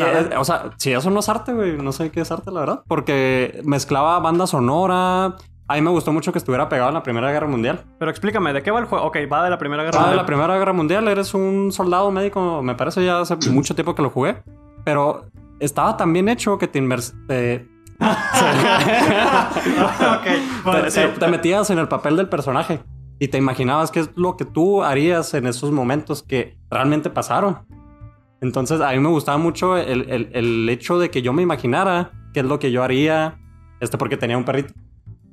Y, a ver. eh, o sea, si eso no es arte, güey, no sé qué es arte, la verdad. Porque mezclaba banda sonora. A mí me gustó mucho que estuviera pegado en la Primera Guerra Mundial. Pero explícame, ¿de qué va el juego? Ok, va de la Primera Guerra de Mundial. la Primera Guerra Mundial, eres un soldado médico, me parece ya hace mucho tiempo que lo jugué. Pero estaba tan bien hecho que te te- [laughs] ok, vale, te, sí. te- te metías en el papel del personaje y te imaginabas qué es lo que tú harías en esos momentos que realmente pasaron. Entonces a mí me gustaba mucho el, el- el hecho de que yo me imaginara qué es lo que yo haría, este porque tenía un perrito.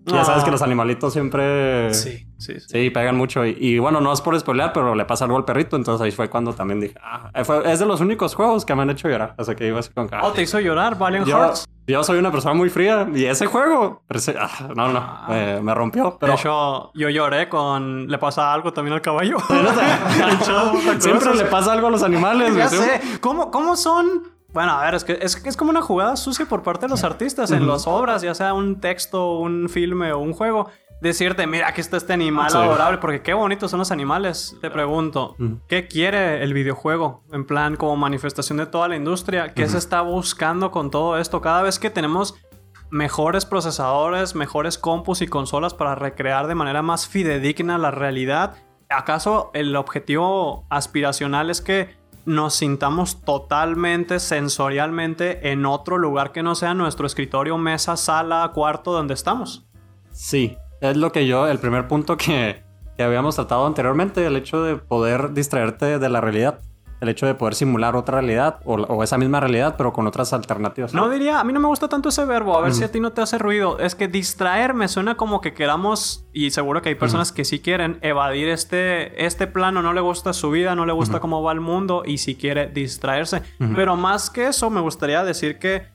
Ya sabes Ah. que los animalitos siempre... Sí, sí, sí. Sí, pegan mucho. Y, y bueno, no es por spoilear, pero le pasa algo al perrito. Entonces ahí fue cuando también dije, ah, fue- es de los únicos juegos que me han hecho llorar. O sea que iba así con... ah, Oh, te hizo llorar, Valiant yo, Hearts. yo soy una persona muy fría y ese juego, ah, no, no, me, me rompió. Pero De hecho, yo lloré con... Le pasa algo también al caballo. [laughs] siempre le pasa algo a los animales. Ya sé. ¿Cómo, ¿Cómo son? Bueno, a ver, es que es, que es como una jugada sucia por parte de los artistas en las obras, ya sea un texto, un filme o un juego. Decirte, mira, aquí está este animal Sí. adorable, porque qué bonitos son los animales. Te pregunto. ¿qué quiere el videojuego? En plan, como manifestación de toda la industria. ¿Qué se está buscando con todo esto? Cada vez que tenemos mejores procesadores, mejores compus y consolas para recrear de manera más fidedigna la realidad. ¿Acaso el objetivo aspiracional es que nos sintamos totalmente sensorialmente en otro lugar que no sea nuestro escritorio, mesa, sala, cuarto donde estamos? Sí, es lo que yo, el primer punto que, que habíamos tratado anteriormente, el hecho de poder distraerte de la realidad. El hecho de poder simular otra realidad o, o esa misma realidad, pero con otras alternativas. No diría, a mí no me gusta tanto ese verbo, a ver si a ti no te hace ruido. Es que distraer me suena como que queramos, y seguro que hay personas que sí quieren evadir este, este plano, no le gusta su vida, no le gusta cómo va el mundo y si quiere distraerse. Pero más que eso, me gustaría decir que,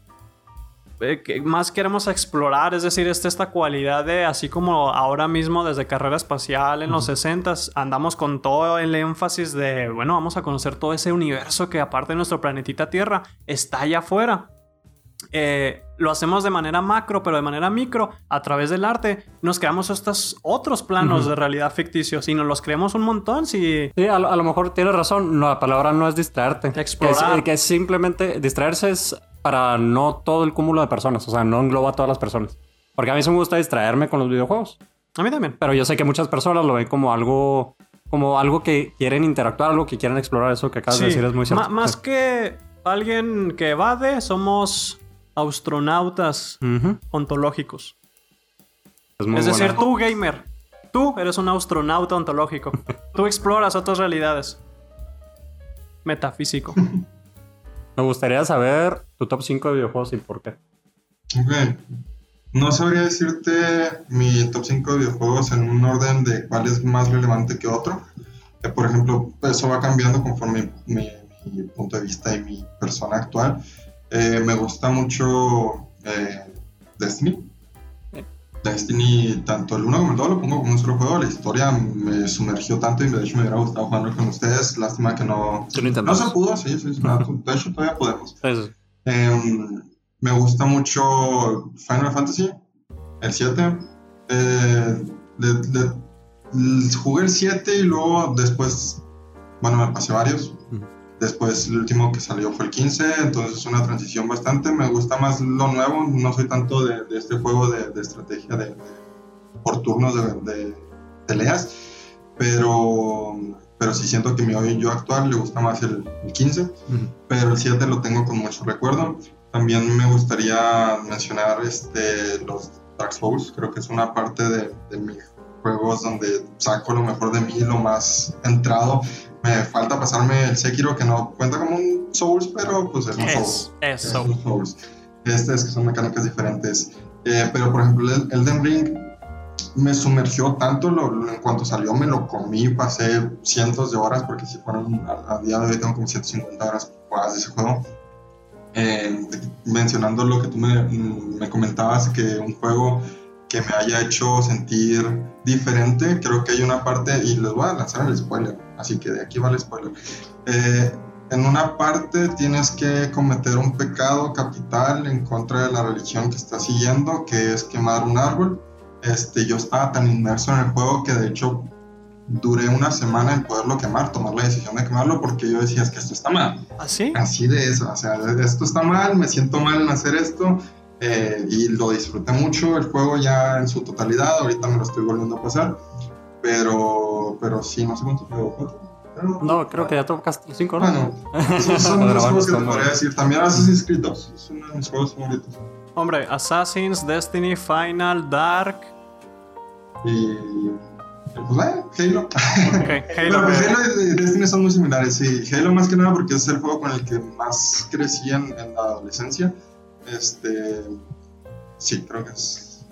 eh, que más queremos explorar, es decir, esta, esta cualidad de, así como ahora mismo desde carrera espacial en los 60 andamos con todo el énfasis de, bueno, vamos a conocer todo ese universo que aparte de nuestro planetita Tierra está allá afuera. Eh, lo hacemos de manera macro, pero de manera micro, a través del arte, nos creamos estos otros planos Ujú. de realidad ficticios y nos los creemos un montón si... Sí, a, lo- a lo mejor tienes razón. No, la palabra no es distraerte. Explorar. Que es, que simplemente distraerse es para no todo el cúmulo de personas, o sea, no engloba a todas las personas. Porque a mí sí me gusta distraerme con los videojuegos. A mí también. Pero yo sé que muchas personas lo ven como algo como algo que quieren interactuar, algo que quieren explorar. Eso que acabas de decir es muy cierto. más que alguien que evade, somos astronautas ontológicos. Es, decir, tú, gamer, tú eres un astronauta ontológico. [laughs] tú exploras otras realidades. Metafísico. [laughs] Me gustaría saber tu top 5 de videojuegos y por qué. Ok. No sabría decirte mi top 5 de videojuegos en un orden de cuál es más relevante que otro. Eh, por ejemplo, eso va cambiando conforme mi, punto de vista y mi persona actual. Eh, me gusta mucho eh, Destiny. Destiny, tanto el 1 como el 2 lo pongo como un solo juego. La historia me sumergió tanto y de hecho me hubiera gustado jugarlo con ustedes. Lástima que no, no se pudo, sí, sí, de hecho todavía podemos. [laughs] Em, me gusta mucho Final Fantasy, el 7. Eh, jugué el 7 y luego después, bueno, me pasé varios. Después el último que salió fue el 15, entonces es una transición bastante. Me gusta más lo nuevo, no soy tanto de, este juego de, estrategia de, por turnos de, peleas, pero, pero sí siento que mi yo actual le gusta más el, 15, pero el 7 lo tengo con mucho recuerdo. También me gustaría mencionar este, los Dark Souls, creo que es una parte de, mis juegos donde saco lo mejor de mí, lo más entrado. Me falta pasarme el Sekiro, que no cuenta como un Souls, pero pues es un Souls. Es, un Souls. Este es que son mecánicas diferentes. Eh, pero por ejemplo, el Elden Ring me sumergió tanto, lo, en cuanto salió me lo comí, pasé cientos de horas, porque si fueron a, día de hoy tengo como 150 horas jugadas de ese juego. Eh, mencionando lo que tú me, comentabas, que un juego que me haya hecho sentir diferente, creo que hay una parte, y les voy a lanzar el spoiler, así que de aquí va el spoiler. Eh, en una parte tienes que cometer un pecado capital en contra de la religión que estás siguiendo, que es quemar un árbol. Este, yo estaba tan inmerso en el juego que de hecho duré una semana en poderlo quemar, tomar la decisión de quemarlo, porque yo decía, es que esto está mal. ¿Así? ¿Ah, Así de eso, o sea, esto está mal, me siento mal en hacer esto, eh, y lo disfruté mucho, el juego ya en su totalidad, ahorita me lo estoy volviendo a pasar, pero, pero sí, no sé cuánto juego, no, creo que ya tocaste los 5, ¿no? Bueno, esos son [laughs] los juegos que te podría decir. También Assassin's Creed 2, es uno de mis juegos favoritos. Hombre, Assassin's, Destiny, Final, Dark. Y pues eh, Halo. Okay, Halo, pues, [laughs] Halo y Destiny son muy similares, sí. Halo más que nada porque es el juego con el que más crecí en, la adolescencia. Este. Sí, creo que es.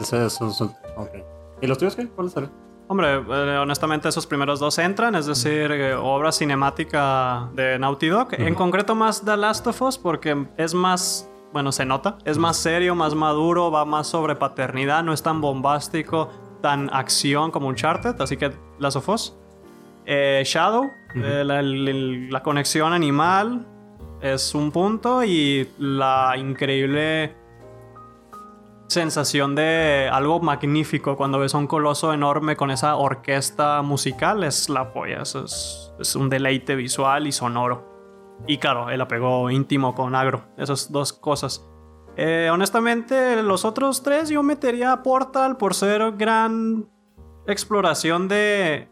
Ese es. Okay. ¿Y los tuyos qué? ¿Cuáles son? Hombre, eh, honestamente esos primeros dos entran, es decir, eh, obra cinemática de Naughty Dog. En concreto más The Last of Us porque es más, bueno, se nota, es más serio, más maduro, va más sobre paternidad, no es tan bombástico, tan acción como Uncharted, así que Last of Us. Eh, Shadow, eh, la, conexión animal es un punto y la increíble sensación de algo magnífico cuando ves a un coloso enorme con esa orquesta musical es la polla, es, es un deleite visual y sonoro. Y claro, el apego íntimo con agro, esas dos cosas. Eh, honestamente, los otros tres yo metería a Portal por ser gran exploración de,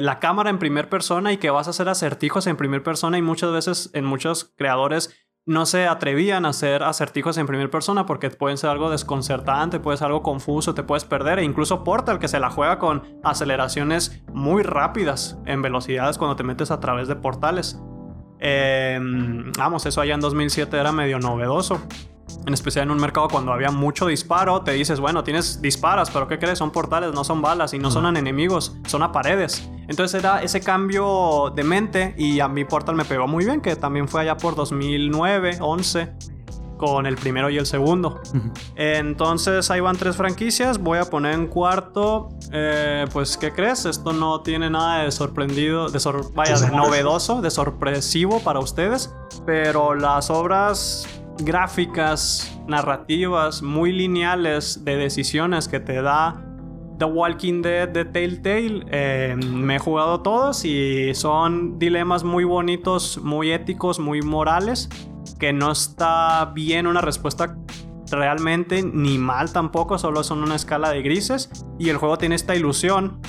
la cámara en primera persona y que vas a hacer acertijos en primera persona y muchas veces en muchos creadores no se atrevían a hacer acertijos en primera persona porque pueden ser algo desconcertante, puede ser algo confuso, te puedes perder e incluso Portal que se la juega con aceleraciones muy rápidas en velocidades cuando te metes a través de portales. Em, vamos, eso allá en 2007 era medio novedoso. En especial en un mercado cuando había mucho disparo, te dices, bueno, tienes disparas, pero ¿qué crees? Son portales, no son balas y no son enemigos, son a paredes. Entonces era ese cambio de mente y a mi Portal me pegó muy bien, que también fue allá por 2009, 11 con el primero y el segundo. Entonces ahí van tres franquicias. Voy a poner en cuarto. Eh, pues, ¿qué crees? Esto no tiene nada de sorprendido, de vaya, de novedoso, de sorpresivo para ustedes. Pero las obras gráficas, narrativas, muy lineales de decisiones que te da The Walking Dead de Telltale. Eh, me he jugado todos y son dilemas muy bonitos, muy éticos, muy morales que no está bien una respuesta realmente ni mal tampoco, solo son una escala de grises. Y el juego tiene esta ilusión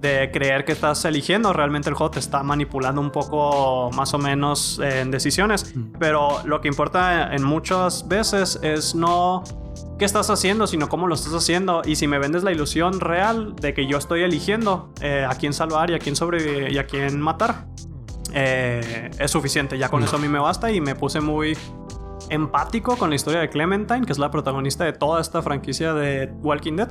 de creer que estás eligiendo, realmente el juego te está manipulando un poco más o menos en decisiones, pero lo que importa en muchas veces es no qué estás haciendo, sino cómo lo estás haciendo. Y si me vendes la ilusión real de que yo estoy eligiendo eh, a quién salvar y a quién sobrevivir y a quién matar, eh, es suficiente. Ya con eso a mí me basta y me puse muy empático con la historia de Clementine, que es la protagonista de toda esta franquicia de Walking Dead.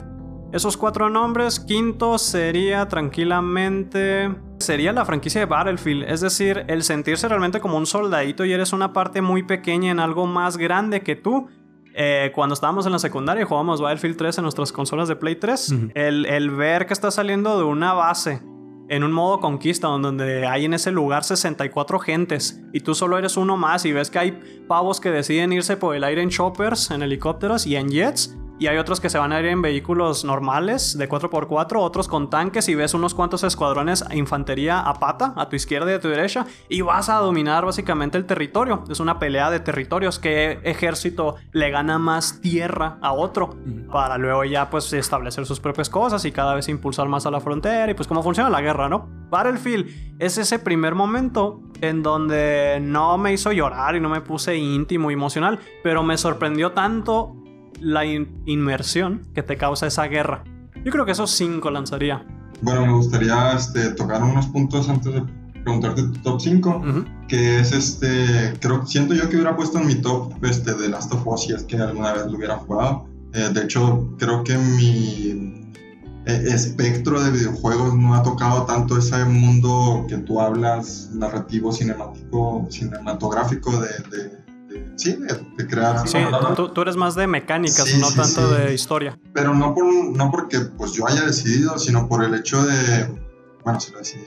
Esos cuatro nombres, quinto sería tranquilamente... Sería la franquicia de Battlefield, es decir, el sentirse realmente como un soldadito y eres una parte muy pequeña en algo más grande que tú. Eh, cuando estábamos en la secundaria y jugábamos Battlefield 3 en nuestras consolas de Play 3, el, el ver que está saliendo de una base en un modo conquista donde hay en ese lugar 64 gentes y tú solo eres uno más y ves que hay pavos que deciden irse por el aire en choppers, en helicópteros y en jets y hay otros que se van a ir en vehículos normales de 4x4, otros con tanques y ves unos cuantos escuadrones infantería a pata, a tu izquierda y a tu derecha, y vas a dominar básicamente el territorio. Es una pelea de territorios. ¿Qué ejército le gana más tierra a otro? Para luego ya pues establecer sus propias cosas y cada vez impulsar más a la frontera y pues cómo funciona la guerra, ¿no? Battlefield es ese primer momento en donde no me hizo llorar y no me puse íntimo, emocional, pero me sorprendió tanto la inmersión que te causa esa guerra. Yo creo que esos cinco lanzaría. Bueno, me gustaría este, tocar unos puntos antes de preguntarte tu top 5, que es este, creo, siento yo que hubiera puesto en mi top este, de Last of Us si es que alguna vez lo hubiera jugado. Eh, de hecho, creo que mi eh, espectro de videojuegos no ha tocado tanto ese mundo que tú hablas, narrativo, cinemático, cinematográfico de sí, de, crear. Sí, tú, eres más de mecánicas, no tanto de historia. Pero no, por, no porque pues yo haya decidido, sino por el hecho de, bueno, si lo decidí,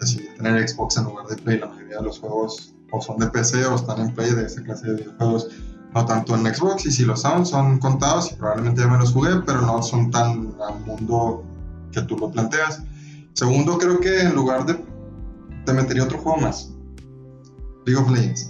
decidí tener Xbox en lugar de Play, la mayoría de los juegos o son de PC o están en Play de esa clase de videojuegos, no tanto en Xbox, y si lo son, son contados y probablemente ya me los jugué, pero no son tan al mundo que tú lo planteas. Segundo, creo que en lugar de, te metería otro juego más. League of Legends.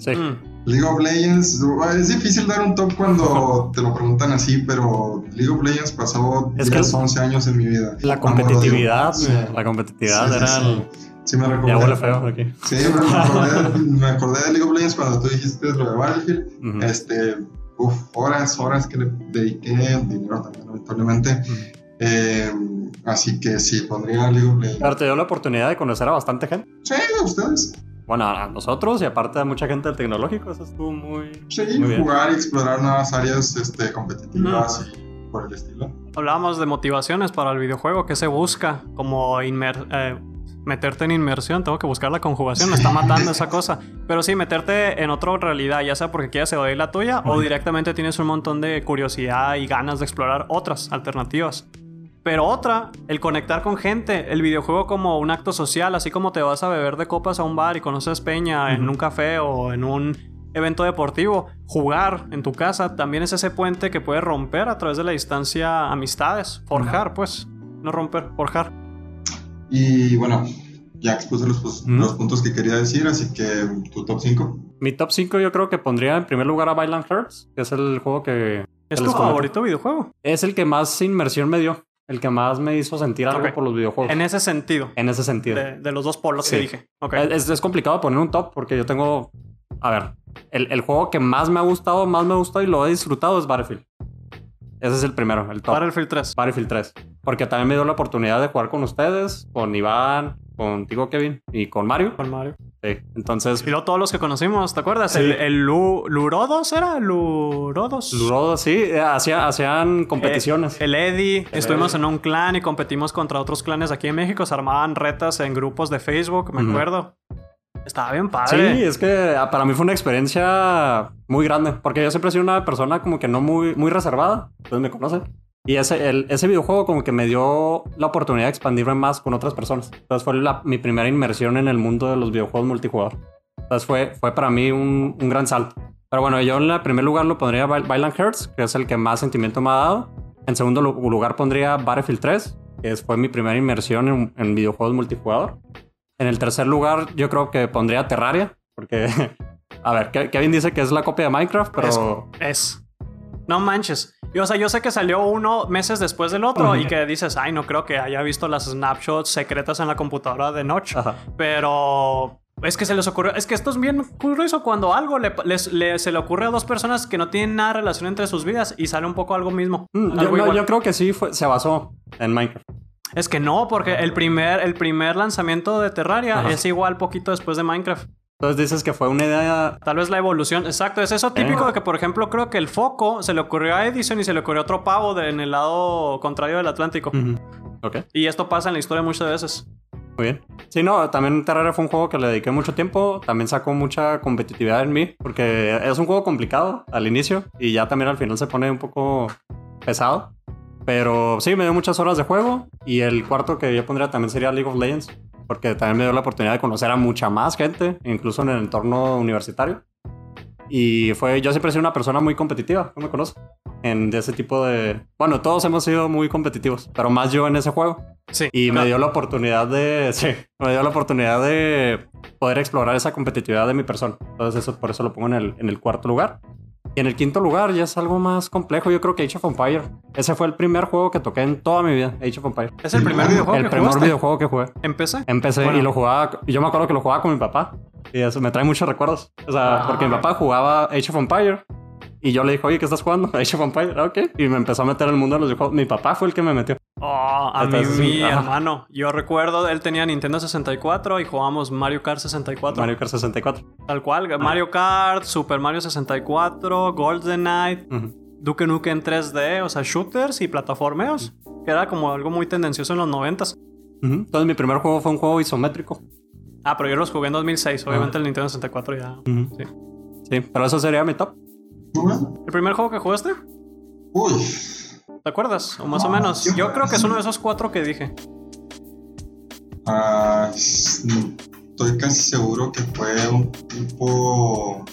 Sí. Mm. League of Legends, es difícil dar un top cuando [laughs] te lo preguntan así, pero League of Legends pasó 10, 11 años en mi vida. La competitividad, la competitividad era el... Sí, me recordé. Ya huele feo aquí. Sí, me acordé, [laughs] me acordé, de League of Legends cuando tú dijiste lo de Battlefield. Este, uf, horas, horas que le dediqué, dinero también, lamentablemente. Eh, así que sí, pondría League of Legends. Pero te dio la oportunidad de conocer a bastante gente. Sí, a ustedes bueno, a nosotros y aparte a mucha gente del tecnológico, eso estuvo muy. Sí, jugar y explorar nuevas áreas este, competitivas y por el estilo. Hablábamos de motivaciones para el videojuego, ¿qué se busca? Como eh, meterte en inmersión, tengo que buscar la conjugación, me está matando [laughs] esa cosa. Pero sí, meterte en otra realidad, ya sea porque quieras oír la tuya o directamente tienes un montón de curiosidad y ganas de explorar otras alternativas. Pero otra, el conectar con gente, el videojuego como un acto social, así como te vas a beber de copas a un bar y conoces peña en un café o en un evento deportivo, jugar en tu casa también es ese puente que puede romper a través de la distancia amistades, forjar, pues, no romper, forjar. Y bueno, ya expuse los, los, puntos que quería decir, así que tu top 5. Mi top 5 yo creo que pondría en primer lugar a Violent Hearts, que es el juego que... ¿Es tu favorito videojuego? Es el que más inmersión me dio el que más me hizo sentir algo por los videojuegos. En ese sentido. En ese sentido. De, los dos polos que dije. Es, es, complicado poner un top porque yo tengo. A ver, el, el, juego que más me ha gustado, más me ha gustado y lo he disfrutado es Battlefield. Ese es el primero, el top. Battlefield 3. Battlefield 3. Porque también me dio la oportunidad de jugar con ustedes, con Iván, contigo, Kevin, y con Mario. Con Mario. Sí, entonces. Y luego todos los que conocimos, ¿te acuerdas? El, el Lurodos era, Lurodos. Lurodos, sí, eh, hacían competiciones. Eh, el Eddie, estuvimos en un clan y competimos contra otros clanes aquí en México. Se armaban retas en grupos de Facebook, me acuerdo. Estaba bien padre. Sí, es que ah, para mí fue una experiencia muy grande, porque yo siempre he sido una persona como que no muy, muy reservada, entonces me conocen. Y ese, ese videojuego como que me dio la oportunidad de expandirme más con otras personas. Entonces fue mi primera inmersión en el mundo de los videojuegos multijugador. Entonces fue, fue para mí un, un gran salto. Pero bueno, yo en primer lugar lo pondría Violent Hearts, que es el que más sentimiento me ha dado. En segundo lugar pondría Battlefield 3, que fue mi primera inmersión en, en videojuegos multijugador. En el tercer lugar yo creo que pondría Terraria, porque [laughs] A ver, Ke- Kevin dice que es la copia de Minecraft, pero... Es. No manches. Y, o sea, yo sé que salió uno meses después del otro y que dices, ay, no creo que haya visto las snapshots secretas en la computadora de noche. Ajá. Pero es que se les ocurrió. Es que esto es bien curioso cuando algo le, les- le- se le ocurre a dos personas que no tienen nada de relación entre sus vidas y sale un poco algo mismo. Mm, yo, no, yo creo que sí fue, se basó en Minecraft. Es que no, porque el primer, el primer lanzamiento de Terraria Ajá. es igual poquito después de Minecraft. Entonces dices que fue una idea... Tal vez la evolución, exacto, es eso típico de que, por ejemplo, creo que el foco se le ocurrió a Edison y se le ocurrió a otro pavo de- en el lado contrario del Atlántico. Ok, Y esto pasa en la historia muchas veces. muy bien. Sí, no, también Terraria fue un juego que le dediqué mucho tiempo. También sacó mucha competitividad en mí, porque es un juego complicado al inicio y ya también al final se pone un poco pesado. Pero sí, me dio muchas horas de juego. Y el cuarto que yo pondría también sería League of Legends, porque también me dio la oportunidad de conocer a mucha más gente, incluso en el entorno universitario. Y fue, yo siempre he sido una persona muy competitiva, ¿no me conoces? En de ese tipo de... Bueno, todos hemos sido muy competitivos, pero más yo en ese juego. Sí. Y me dio la oportunidad de... [laughs] Sí, me dio la oportunidad de poder explorar esa competitividad de mi persona. Entonces eso, por eso lo pongo en el, en el cuarto lugar. Y en el quinto lugar ya es algo más complejo. Yo creo que Age of Empire. Ese fue el primer juego que toqué en toda mi vida. Age of Empire. Es el primer videojuego el que primer jugaste. videojuego que jugué. Empecé. Empecé Bueno. y lo jugaba. y Yo me acuerdo que lo jugaba con mi papá. Y eso me trae muchos recuerdos. O sea, Ah. porque mi papá jugaba Age of Empire. Y yo le dije, oye, ¿qué estás jugando? [laughs] Age of Empire. Ah, Ok. Y me empezó a meter el mundo de los videojuegos. Mi papá fue el que me metió. Oh, a mí, mi ajá. hermano. Yo recuerdo, él tenía Nintendo 64 y jugábamos Mario Kart 64. Mario Kart 64. Tal cual. Mario Kart, Super Mario 64, Golden Knight, Ujú. Duke Nukem 3D, o sea, shooters y plataformeos. Que era como algo muy tendencioso en los 90 Ujú. Entonces mi primer juego fue un juego isométrico. Ah, pero yo los jugué en 2006. Obviamente el Nintendo 64 ya. Sí. Sí, pero eso sería mi top. ¿El primer juego que jugaste? Uy, ¿Te acuerdas? O más o No, menos. yo- Yo creo que es uno de esos cuatro que dije. ah, estoy casi seguro que fue un tipo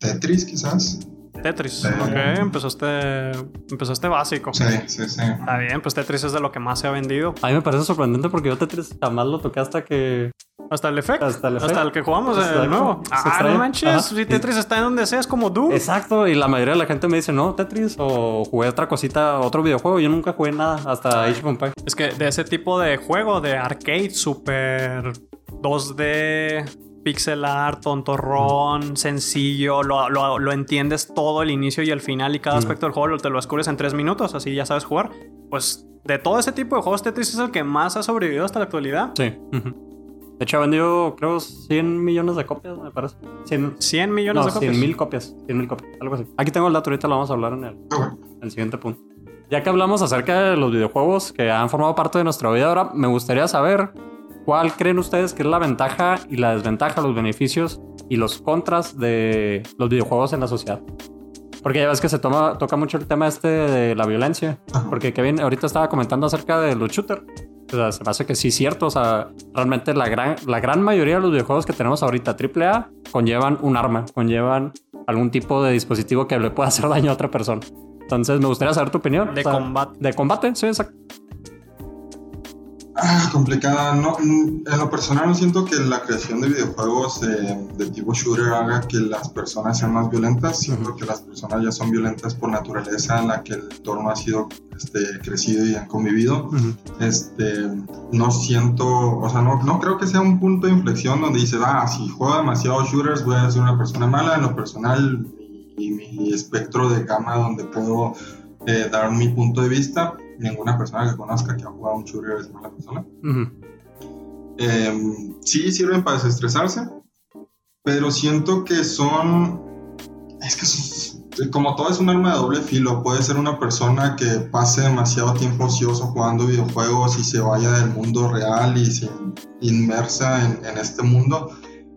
Tetris, quizás. Tetris. Sí. Ok, empezaste, empezaste básico. Sí, sí, sí. Está bien, pues Tetris es de lo que más se ha vendido. A mí me parece sorprendente porque yo Tetris jamás lo toqué hasta que... Hasta el efecto. Hasta el Hasta el que jugamos, Hasta el nuevo. Ah, no manches. Ajá. Si Tetris está en donde sea, es como Doom. Exacto, y la mayoría de la gente me dice, no, Tetris, o jugué otra cosita, otro videojuego. Yo nunca jugué nada hasta Age of Empires. Es que de ese tipo de juego, de arcade, super 2D, pixel art, tontorrón, sencillo, lo, lo- lo entiendes todo el inicio y el final y cada Mm. aspecto del juego lo- te lo descubres en tres minutos, así ya sabes jugar. Pues de todo ese tipo de juegos, Tetris es el que más ha sobrevivido hasta la actualidad. Sí. Ujú. De hecho, ha vendido, creo, 100 millones de copias, me parece. 100, 100 millones no, de copias. 100 mil copias. 100 mil copias, algo así. Aquí tengo el dato, ahorita lo vamos a hablar en el, en el siguiente punto. Ya que hablamos acerca de los videojuegos que han formado parte de nuestra vida ahora, me gustaría saber cuál creen ustedes que es la ventaja y la desventaja, los beneficios y los contras de los videojuegos en la sociedad. Porque ya ves que se toma, toca mucho el tema este de la violencia. Porque Kevin ahorita estaba comentando acerca de los shooters. O sea, se me hace que sí es cierto. O sea, realmente la gran, la gran mayoría de los videojuegos que tenemos ahorita AAA conllevan un arma, conllevan algún tipo de dispositivo que le pueda hacer daño a otra persona. Entonces me gustaría saber tu opinión. De O sea, combate. De combate, sí, exacto. Ah, [clears throat] complicada. No, en lo personal no siento que la creación de videojuegos eh, de tipo shooter haga que las personas sean más violentas. Siento que las personas ya son violentas por naturaleza en la que el entorno ha sido este, crecido y han convivido. Este, no siento, o sea, no, no creo que sea un punto de inflexión donde dices, ah, si juego demasiado shooters voy a ser una persona mala. En lo personal y mi espectro de gama donde puedo eh, dar mi punto de vista, ninguna persona que conozca que ha jugado un shooter es mala persona. Ujú. Eh, sí sirven para desestresarse, pero siento que son. Es que son- como todo es un arma de doble filo. Puede ser una persona que pase demasiado tiempo ocioso jugando videojuegos y se vaya del mundo real y se inmersa en, en este mundo.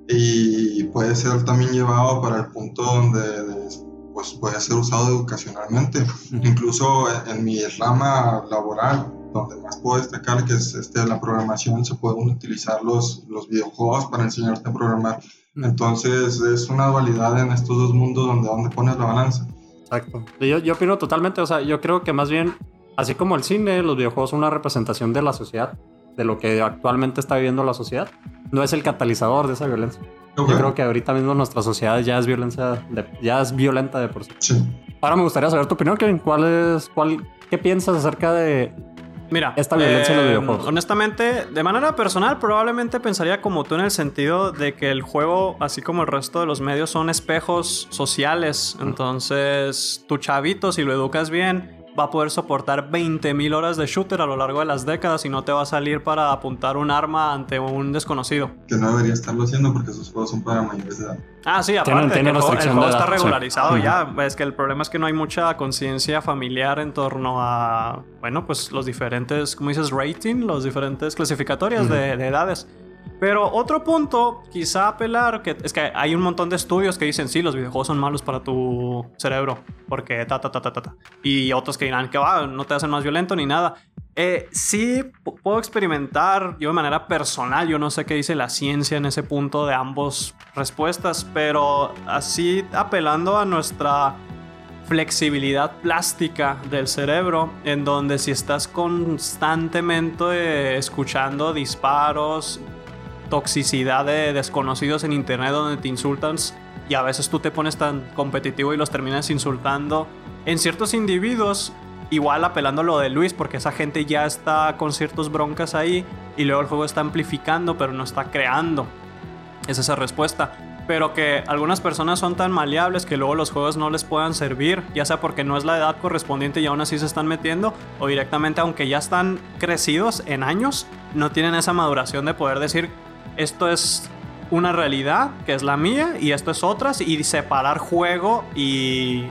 Y puede ser también llevado para el punto donde de- pues, puede ser usado educacionalmente. Incluso en, en mi rama laboral, donde más puedo destacar que es este, la programación, se pueden utilizar los, los videojuegos para enseñarte a programar. Entonces es una dualidad en estos dos mundos donde, donde pones la balanza. Exacto. Yo, yo opino totalmente, o sea, yo creo que más bien, así como el cine, los videojuegos son una representación de la sociedad, de lo que actualmente está viviendo la sociedad. no es el catalizador de esa violencia. Ok. Yo creo que ahorita mismo nuestra sociedad ya es violencia, de- ya es violenta de por sí. Sí. Ahora me gustaría saber tu opinión, Kevin. ¿Cuál es, cuál, qué piensas acerca de Mira, Esta violencia en los eh, videojuegos. Honestamente, de manera personal, probablemente pensaría como tú en el sentido de que el juego, así como el resto de los medios, son espejos sociales. Entonces, tu chavito, si lo educas bien, va a poder soportar 20.000 horas de shooter a lo largo de las décadas y no te va a salir para apuntar un arma ante un desconocido. Que no debería estarlo haciendo porque esos juegos son para mayores de edad. Ah, sí, aparte Tienen- de tienen el juego, el restricción juego de está sí. regularizado ya. Es que el problema es que no hay mucha conciencia familiar en torno a, bueno, pues los diferentes, como dices, rating, los diferentes clasificatorias de, de edades. Pero otro punto, quizá apelar, que es que hay un montón de estudios que dicen, sí, los videojuegos son malos para tu cerebro, porque ta, ta, ta, ta, ta, ta. Y otros que dirán que va, no te hacen más violento ni nada. Eh, sí, puedo experimentar yo de manera personal, yo no sé qué dice la ciencia en ese punto de ambos respuestas, pero así apelando a nuestra flexibilidad plástica del cerebro, en donde si estás constantemente escuchando disparos, toxicidad de desconocidos en internet donde te insultan y a veces tú te pones tan competitivo y los terminas insultando, en ciertos individuos igual apelando a lo de Luis, porque esa gente ya está con ciertos broncas ahí y luego el juego está amplificando, pero no está creando. Es esa respuesta. Pero que algunas personas son tan maleables que luego los juegos no les puedan servir, ya sea porque no es la edad correspondiente y aún así se están metiendo, o directamente, aunque ya están crecidos en años, no tienen esa maduración de poder decir, esto es una realidad, que es la mía, y esto es otras, y separar juego y,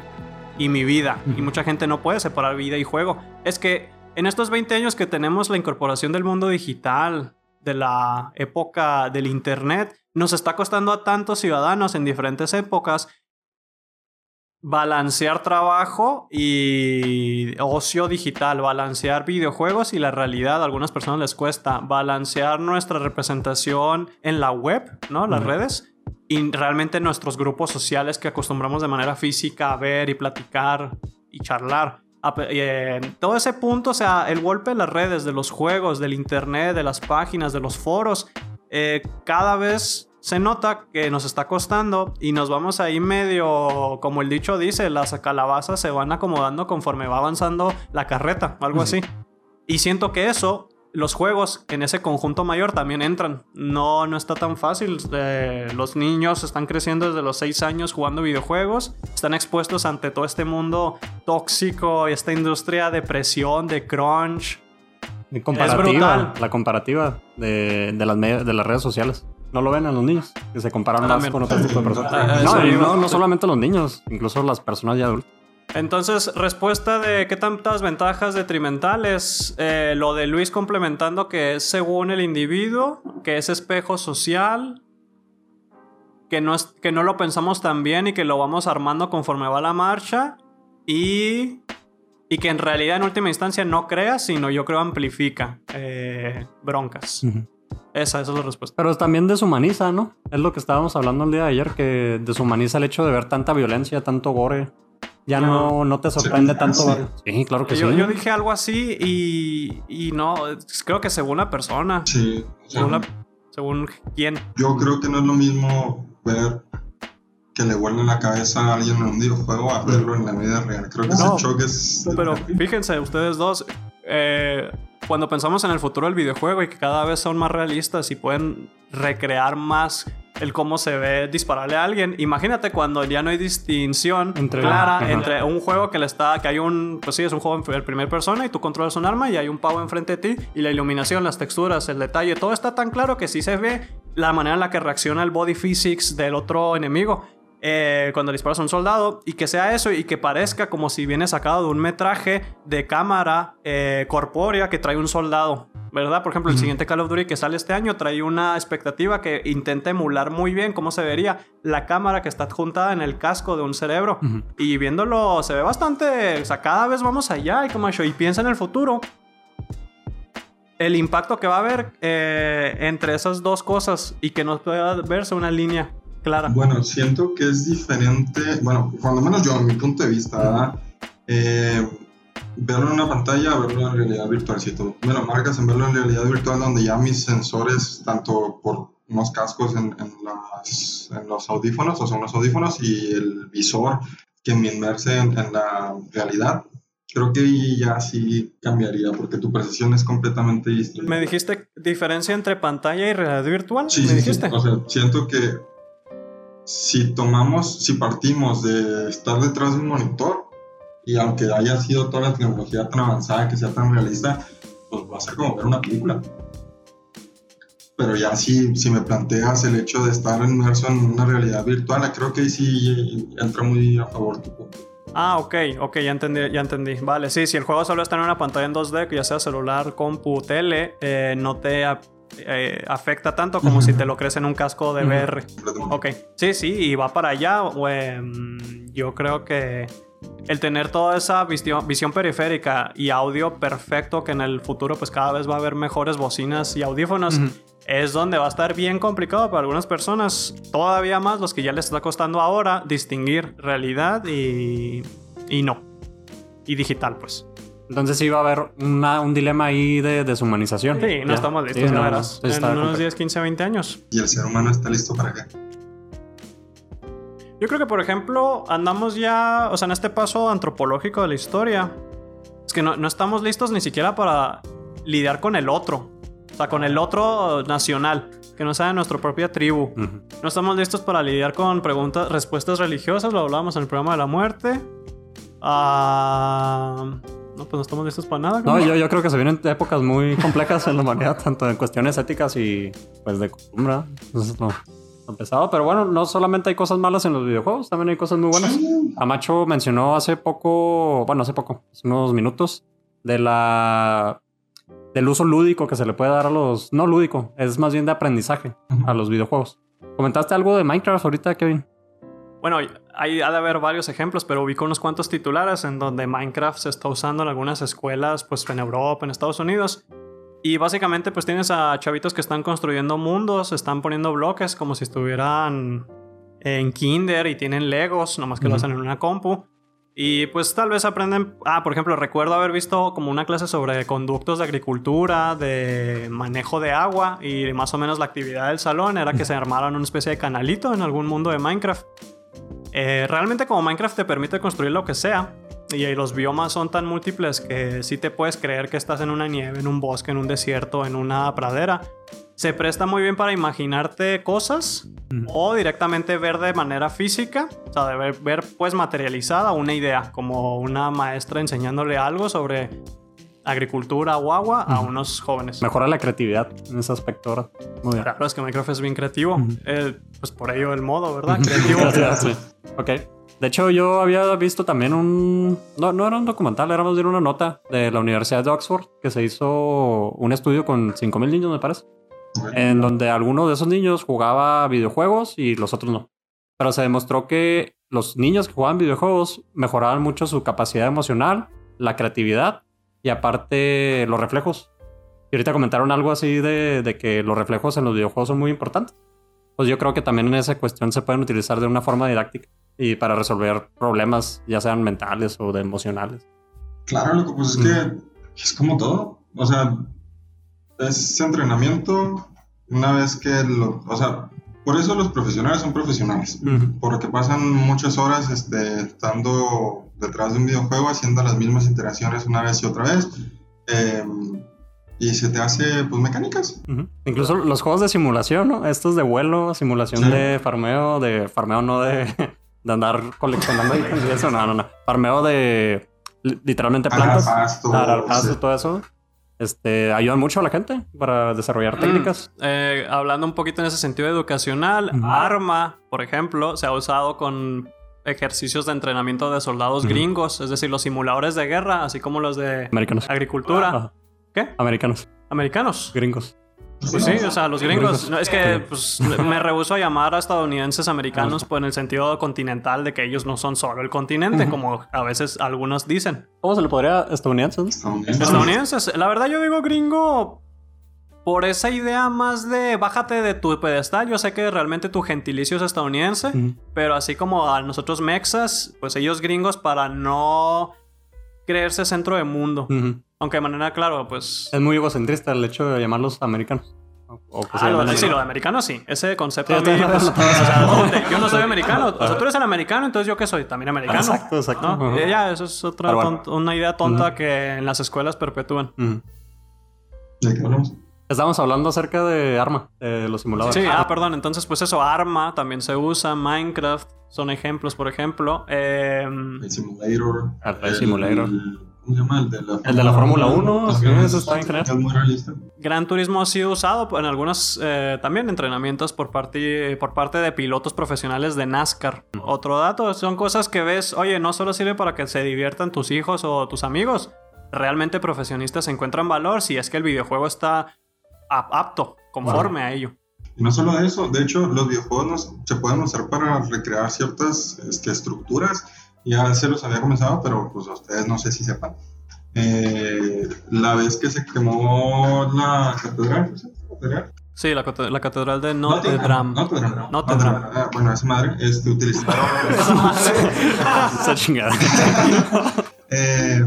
y mi vida. Y mucha gente no puede separar vida y juego. Es que en estos 20 años que tenemos la incorporación del mundo digital, de la época del Internet, nos está costando a tantos ciudadanos en diferentes épocas balancear trabajo y ocio digital, balancear videojuegos y la realidad. A algunas personas les cuesta balancear nuestra representación en la web, ¿no? Las Ujú. redes. Y realmente nuestros grupos sociales que acostumbramos de manera física a ver y platicar y charlar. Eh, todo ese punto, o sea, el golpe de las redes, de los juegos, del internet, de las páginas, de los foros, eh, cada vez se nota que nos está costando y nos vamos ahí medio, como el dicho dice, las calabazas se van acomodando conforme va avanzando la carreta, algo así. Y siento que eso, los juegos en ese conjunto mayor también entran. No, no está tan fácil. Eh, los niños están creciendo desde los 6 años jugando videojuegos. Están expuestos ante todo este mundo tóxico, esta industria de presión, de crunch. de comparativa? brutal. La comparativa de, de las, med- de las redes sociales. No lo ven a los niños, que se comparan más con otro tipo de personas. Ah, no, no, no solamente los niños, incluso las personas ya adultas. Entonces, respuesta de qué tantas ventajas detrimentales. Eh, lo de Luis complementando que es según el individuo, que es espejo social, que no, es, que no lo pensamos tan bien y que lo vamos armando conforme va la marcha. Y, y que en realidad en última instancia no crea, sino yo creo amplifica eh, broncas. Esa, esa es la respuesta. Pero también deshumaniza, ¿no? Es lo que estábamos hablando el día de ayer, que deshumaniza el hecho de ver tanta violencia, tanto gore. Ya no, no te sorprende Sí, tanto. sí. claro que Yo, sí. yo dije algo así y, y no, es- creo que según la persona. Sí. Según, la- según quién. Yo creo que no es lo mismo ver que le vuelve la cabeza a alguien en un videojuego a verlo en la vida real. Creo que No, ese choque es... Pero fíjense, ustedes dos, eh, cuando pensamos en el futuro del videojuego y que cada vez son más realistas y pueden recrear más el cómo se ve dispararle a alguien, imagínate cuando ya no hay distinción Entre- clara Ajá. entre un juego que le está, que hay un, pues sí, es un juego en primer- primera persona y tú controlas un arma y hay un pavo enfrente de ti y la iluminación, las texturas, el detalle, todo está tan claro que sí se ve la manera en la que reacciona el body physics del otro enemigo. Eh, cuando disparas a un soldado y que sea eso y que parezca como si viene sacado de un metraje de cámara eh, corpórea que trae un soldado, ¿verdad? Por ejemplo, el siguiente Call of Duty que sale este año trae una expectativa que intenta emular muy bien cómo se vería la cámara que está adjuntada en el casco de un cerebro. Ujú. Y viéndolo se ve bastante, o sea, cada vez vamos allá y como yo, y piensa en el futuro. El impacto que va a haber eh, entre esas dos cosas y que no pueda verse una línea clara. Bueno, siento que es diferente, bueno, cuando menos yo, en mi punto de vista. Eh, verlo en una pantalla, verlo en realidad virtual, si tú me lo marcas en verlo en realidad virtual, donde ya mis sensores, tanto por unos cascos en, en, las, en, los audífonos, o sea, unos audífonos y el visor que me inmerse en, en la realidad. Creo que ya sí cambiaría porque tu percepción es completamente distinta. ¿Me dijiste diferencia entre pantalla y realidad virtual? Sí, ¿Me sí, dijiste? sí. O sea, siento que si tomamos, si partimos de estar detrás de un monitor y aunque haya sido toda la tecnología tan avanzada, que sea tan realista, pues va a ser como ver una película. Pero ya si, si me planteas el hecho de estar inmerso en una realidad virtual, creo que sí entra muy a favor tu punto. Ah, ok, ok, ya entendí, ya entendí. Vale, sí, si el juego solo está en una pantalla en 2D, que ya sea celular, compu, tele, eh, no te eh, afecta tanto como si te lo crees en un casco de VR. Ok, sí, sí, y va para allá. Um, yo creo que el tener toda esa visión, visión, periférica y audio perfecto, que en el futuro pues cada vez va a haber mejores bocinas y audífonos, uh -huh. es donde va a estar bien complicado para algunas personas, todavía más los que ya les está costando ahora distinguir realidad y, y no. Y digital pues. Entonces sí va a haber una, un dilema ahí de deshumanización. Sí, no ya. estamos listos, sí, no, no, verás. no, en unos 10, 15, 20 años. ¿Y el ser humano está listo para qué? Yo creo que, por ejemplo, andamos ya, o sea, en este paso antropológico de la historia, es que no, no, estamos listos ni siquiera para lidiar con el otro, o sea, con el otro nacional, que no sea de nuestra propia tribu. Uh -huh. No estamos listos para lidiar con preguntas, respuestas religiosas, lo hablábamos en el programa de la muerte. Uh, no, pues no estamos listos para nada. No, yo, yo, creo que se vienen épocas muy complejas en la humanidad, [laughs] tanto en cuestiones éticas y pues de costumbre. Entonces, no pesado, pero bueno, no solamente hay cosas malas en los videojuegos, también hay cosas muy buenas. Amacho mencionó hace poco, bueno, hace poco, hace unos minutos, de la del uso lúdico que se le puede dar a los, no lúdico, es más bien de aprendizaje a los videojuegos. ¿Comentaste algo de Minecraft ahorita, Kevin? Bueno, hay, ha de haber varios ejemplos, pero ubico unos cuantos titulares en donde Minecraft se está usando en algunas escuelas, pues en Europa, en Estados Unidos. Y básicamente pues tienes a chavitos que están construyendo mundos, están poniendo bloques como si estuvieran en kinder y tienen legos, nomás que uh -huh. lo hacen en una compu. Y pues tal vez aprenden, ah, por ejemplo, recuerdo haber visto como una clase sobre conductos de agricultura, de manejo de agua y más o menos la actividad del salón era que se [laughs] armaran una especie de canalito en algún mundo de Minecraft. Eh, realmente como Minecraft te permite construir lo que sea, y los biomas son tan múltiples que sí te puedes creer que estás en una nieve, en un bosque, en un desierto, en una pradera. Se presta muy bien para imaginarte cosas mm. o directamente ver de manera física, o sea, de ver, ver, pues materializada una idea, como una maestra enseñándole algo sobre agricultura o agua mm. a unos jóvenes. Mejora la creatividad en ese aspecto. ¿verdad? Muy bien. Claro, es que Minecraft es bien creativo. Mm. Eh, pues por ello el modo, ¿verdad? Creativo. [laughs] sí. Ok. De hecho, yo había visto también un... No, no era un documental, era más bien una nota de la Universidad de Oxford que se hizo un estudio con 5.000 niños, me parece. En donde alguno de esos niños jugaba videojuegos y los otros no. Pero se demostró que los niños que jugaban videojuegos mejoraban mucho su capacidad emocional, la creatividad y aparte los reflejos. Y ahorita comentaron algo así de, de que los reflejos en los videojuegos son muy importantes. Pues yo creo que también en esa cuestión se pueden utilizar de una forma didáctica y para resolver problemas, ya sean mentales o de emocionales. Claro, lo que pues es mm. que es como todo. O sea, es entrenamiento una vez que lo. O sea, por eso los profesionales son profesionales. Uh -huh. Porque pasan muchas horas este, estando detrás de un videojuego haciendo las mismas iteraciones una vez y otra vez. Eh, y se te hace, pues, mecánicas. Uh -huh. Incluso los juegos de simulación, ¿no? Estos de vuelo, simulación sí. de farmeo, de farmeo no de, [laughs] de andar coleccionando y eso, no, no, no. Farmeo de literalmente plantas. Arar pasto. Pasto, sí. todo eso. Este, ayudan mucho a la gente para desarrollar Mm, técnicas. eh, hablando un poquito en ese sentido educacional. Arma, por ejemplo, se ha usado con ejercicios de entrenamiento de soldados gringos, es decir, los simuladores de guerra, así como los de Americanos. agricultura. ¿Qué? Americanos, Americanos. gringos. Pues sí, o sea, los gringos. Gringos. No, es que pues, me rehuso a llamar a estadounidenses americanos pues, en el sentido continental de que ellos no son solo el continente, como a veces algunos dicen. ¿Cómo se le podría estadounidenses? Estadounidenses. Estadounidenses, la verdad yo digo gringo por esa idea más de bájate de tu pedestal. Yo sé que realmente tu gentilicio es estadounidense, pero así como a nosotros mexas, pues ellos gringos para no creerse centro de mundo. Aunque de manera, claro, pues... Es muy egocentrista el hecho de llamarlos americanos. O Ah, lo, sí, lo de americano sí. Ese concepto Sí, a mí, pues, o sea, [laughs] yo no soy americano. O sea, tú eres el americano, entonces yo qué soy? También americano. Exacto, exacto. ¿no? Eh, Ya, eso es otra bueno. tonta- una idea tonta que en las escuelas perpetúan. Ujú. ¿De qué hablamos? Estábamos hablando acerca de Arma, de los simuladores. Sí, ah, perdón. Entonces, pues eso, Arma también se usa, Minecraft son ejemplos, por ejemplo. Eh, El Simulator. El Simulator. ¿Cómo se llama? El de la El de la Fórmula 1, sí, es- está muy realista. Gran Turismo ha sido usado en algunos eh, también entrenamientos por parte, por parte de pilotos profesionales de NASCAR. Otro dato, son cosas que ves, oye, no solo sirve para que se diviertan tus hijos o tus amigos, realmente profesionistas encuentran valor si es que el videojuego está apto, conforme a ello. Y no solo eso, de hecho, los videojuegos nos- se pueden usar para recrear ciertas este, estructuras. Ya se los había comenzado, pero pues a ustedes no sé si sepan. Eh, la vez que se quemó la catedral. Sí, la, la catedral de Notre Dame. Notre Dame. Notre Dame. Ah, Bueno, esa madre, este, utilizaron... [laughs] [laughs] Esa chingada. eh,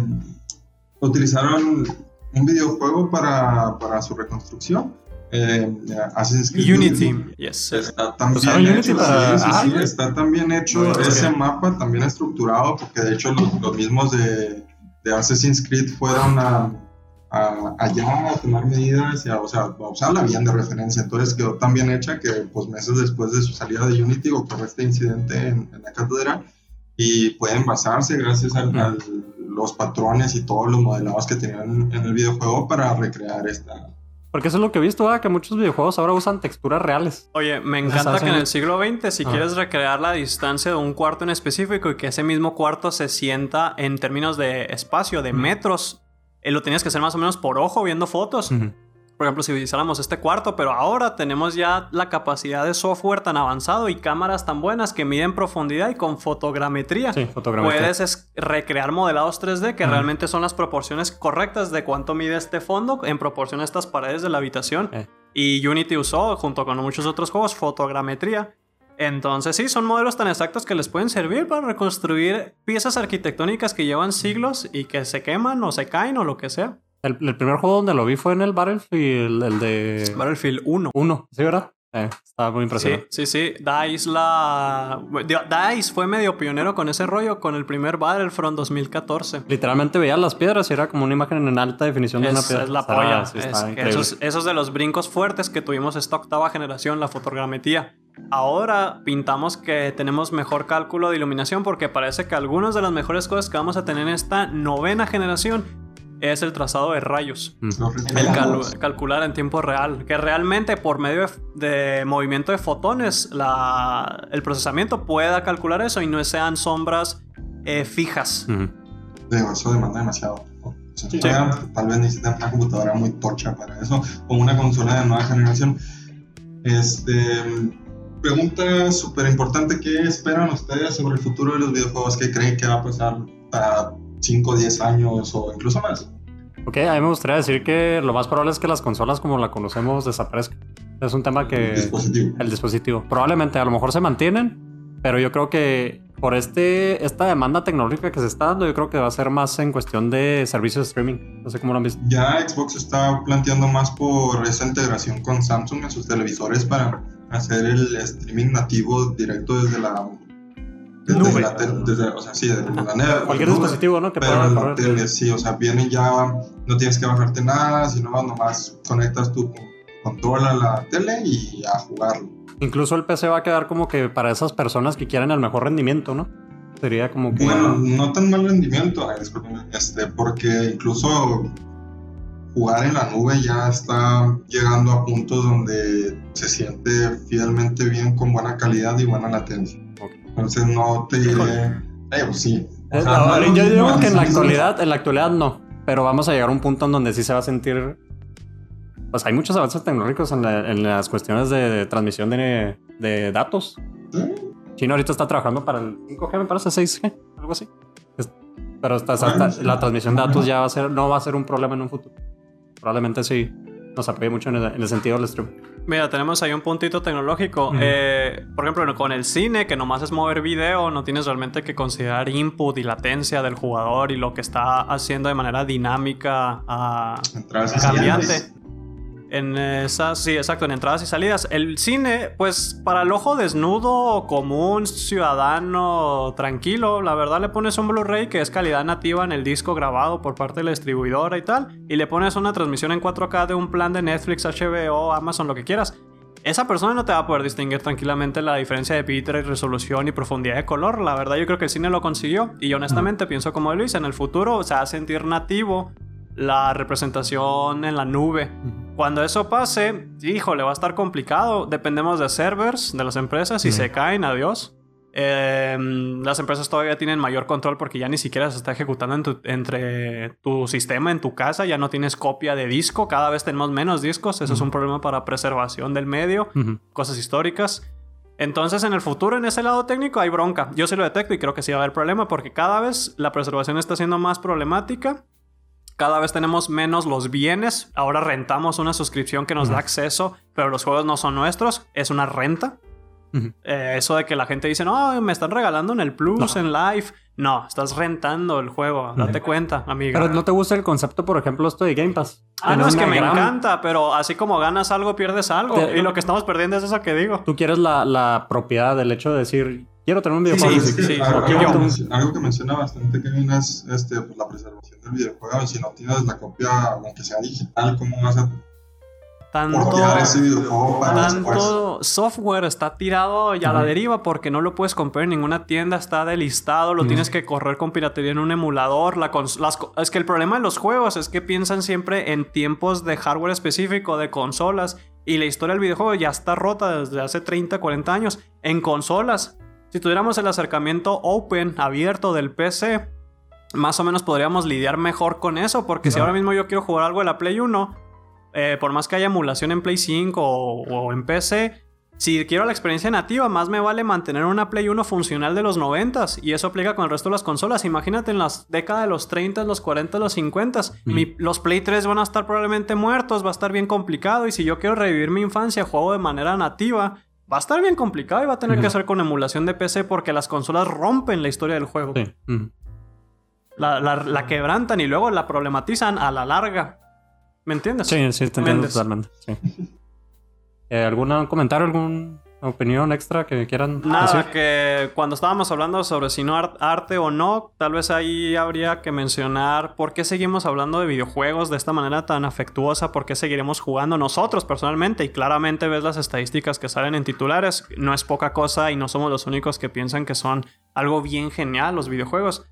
utilizaron un videojuego para, para su reconstrucción. Eh, Assassin's Creed Unity, yes. Está tan bien Unity hecho, para- sí, sí, Ah, está tan bien hecho ese mapa, también estructurado, porque de hecho los, los mismos de, de Assassin's Creed fueron a, a- allá a tomar medidas, y a, o sea, a usar la bien de referencia, entonces quedó tan bien hecha que pues meses después de su salida de Unity ocurrió este incidente en, en la catedral y pueden basarse gracias a Ujú. Los patrones y todos los modelados que tenían en el videojuego para recrear esta... Porque eso es lo que he visto, ¿verdad? que muchos videojuegos ahora usan texturas reales. Oye, me encanta que en el siglo XX, si Ah. quieres recrear la distancia de un cuarto en específico y que ese mismo cuarto se sienta en términos de espacio, de metros, eh, lo tenías que hacer más o menos por ojo viendo fotos. Por ejemplo, si utilizáramos este cuarto, pero ahora tenemos ya la capacidad de software tan avanzado y cámaras tan buenas que miden profundidad y con fotogrametría. Sí, fotogrametría. Puedes es- recrear modelados 3D que Ujú. realmente son las proporciones correctas de cuánto mide este fondo en proporción a estas paredes de la habitación. Eh. Y Unity usó, junto con muchos otros juegos, fotogrametría. Entonces sí, son modelos tan exactos que les pueden servir para reconstruir piezas arquitectónicas que llevan siglos y que se queman o se caen o lo que sea. El, el primer juego donde lo vi fue en el Battlefield, el de Battlefield 1. 1, ¿sí, verdad? Eh, estaba muy Sí, impresionante. sí, sí. DICE la... DICE fue medio pionero con ese rollo con el primer Battlefront 2014. Literalmente veía las piedras y era como una imagen en alta definición de una Es, piedra. es la Está- polla. sí, Es está increíble. esos, esos de los brincos fuertes que tuvimos esta octava generación, la fotogrametría. Ahora pintamos que tenemos mejor cálculo de iluminación porque parece que algunas de las mejores cosas que vamos a tener en esta novena generación es el trazado de rayos. Mm. El cal- calcular en tiempo real. Que realmente por medio de, de movimiento de fotones, la- el procesamiento pueda calcular eso y no sean sombras eh, fijas. Eso demanda demasiado. O sea, todavía Tal vez necesitan una computadora muy tocha para eso, o una consola de nueva generación. Este, pregunta súper importante: ¿qué esperan ustedes sobre el futuro de los videojuegos? ¿Qué creen que va a pasar a 5 o 10 años o incluso más? Ok, a mí me gustaría decir que lo más probable es que las consolas como la conocemos desaparezcan. Es un tema que... El dispositivo. El dispositivo. Probablemente a lo mejor se mantienen, pero yo creo que por este, esta demanda tecnológica que se está dando, yo creo que va a ser más en cuestión de servicios de streaming. No sé cómo lo han visto. Ya Xbox está planteando más por esa integración con Samsung en sus televisores para hacer el streaming nativo directo desde la. Desde Nube. la desde, o sea, sí, desde la nube. Cualquier dispositivo, ¿no? Que Pero pueda en la tele, sí, o sea, vienen ya, no tienes que bajarte nada, sino nomás conectas tu control a la tele y a jugarlo. Incluso el PC va a quedar como que para esas personas que quieren el mejor rendimiento, ¿no? Sería como que... Bueno, no tan mal rendimiento, este, porque incluso jugar en la nube ya está llegando a puntos donde se siente fielmente bien con buena calidad y buena latencia. Entonces no te diré, eh, pues sí. O sea, no, no es lo yo digo que en la actualidad, en la actualidad no, pero vamos a llegar a un punto en donde sí se va a sentir. Pues hay muchos avances tecnológicos en, la- en las cuestiones de, de transmisión de, de datos. ¿Sí? China ahorita está trabajando para el 5G, me parece 6G, algo así. Es- pero Bueno, está- sí. la transmisión de datos ya va a ser, no va a ser un problema en un futuro. Probablemente sí nos apoye mucho en el, en el sentido del stream. Mira, tenemos ahí un puntito tecnológico. Eh, por ejemplo, con el cine, que nomás es mover video, no tienes realmente que considerar input y latencia del jugador y lo que está haciendo de manera dinámica. ah, Entradas cambiante. En esas, sí, exacto, en entradas y salidas. El cine, pues para el ojo desnudo, común, ciudadano, tranquilo, la verdad le pones un Blu-ray que es calidad nativa en el disco grabado por parte de la distribuidora y tal, y le pones una transmisión en 4K de un plan de Netflix, HBO, Amazon, lo que quieras. Esa persona no te va a poder distinguir tranquilamente la diferencia de bitrate, resolución y profundidad de color. La verdad, yo creo que el cine lo consiguió. Y honestamente pienso como Luis, en el futuro se va a sentir nativo la representación en la nube. Cuando eso pase, híjole, va a estar complicado. Dependemos de servers de las empresas. Si se caen, adiós. Eh, las empresas todavía tienen mayor control porque ya ni siquiera se está ejecutando en tu, entre tu sistema, en tu casa. Ya no tienes copia de disco. Cada vez tenemos menos discos. Eso es un problema para preservación del medio. Cosas históricas. Entonces, en el futuro, en ese lado técnico, hay bronca. Yo sí lo detecto y creo que sí va a haber problema porque cada vez la preservación está siendo más problemática cada vez tenemos menos los bienes. Ahora rentamos una suscripción que nos da acceso, pero los juegos no son nuestros, es una renta. Eh, eso de que la gente dice, no, me están regalando en el Plus, en Live. No, estás rentando el juego, date cuenta, amiga. Pero no te gusta el concepto, por ejemplo, esto de Game Pass. Ah, no, es que me encanta, pero así como ganas algo, pierdes algo. Y lo que estamos perdiendo es eso que digo. Tú quieres la, la propiedad del hecho de decir, quiero tener un videojuego. Sí, sí, sí, algo, que menciona, bastante Kevin es este, pues, la preservación del videojuego. Y si no tienes la copia, aunque sea digital, ¿cómo vas a tanto, ese videojuego para tanto software está tirado ya a la deriva porque no lo puedes comprar en ninguna tienda, está delistado, lo tienes que correr con piratería en un emulador. La es que el problema de los juegos es que piensan siempre en tiempos de hardware específico, de consolas, y la historia del videojuego ya está rota desde hace 30, 40 años en consolas. Si tuviéramos el acercamiento open, abierto del PC, más o menos podríamos lidiar mejor con eso, porque si ahora mismo yo quiero jugar algo de la Play 1, eh, por más que haya emulación en Play 5 o, en PC, si quiero la experiencia nativa, más me vale mantener una Play 1 funcional de los 90 y eso aplica con el resto de las consolas. Imagínate en las décadas de los 30, los 40, los 50, los Play 3 van a estar probablemente muertos, va a estar bien complicado y si yo quiero revivir mi infancia, juego de manera nativa, va a estar bien complicado y va a tener que hacer con emulación de PC porque las consolas rompen la historia del juego. La, quebrantan y luego la problematizan a la larga. ¿Me entiendes? Sí, sí, te entiendo totalmente. Eh, ¿Algún comentario, algún opinión extra que quieran Nada, que cuando estábamos hablando sobre si no arte o no, tal vez ahí habría que mencionar por qué seguimos hablando de videojuegos de esta manera tan afectuosa, por qué seguiremos jugando nosotros personalmente. Y claramente ves las estadísticas que salen en titulares, no es poca cosa y no somos los únicos que piensan que son algo bien genial los videojuegos.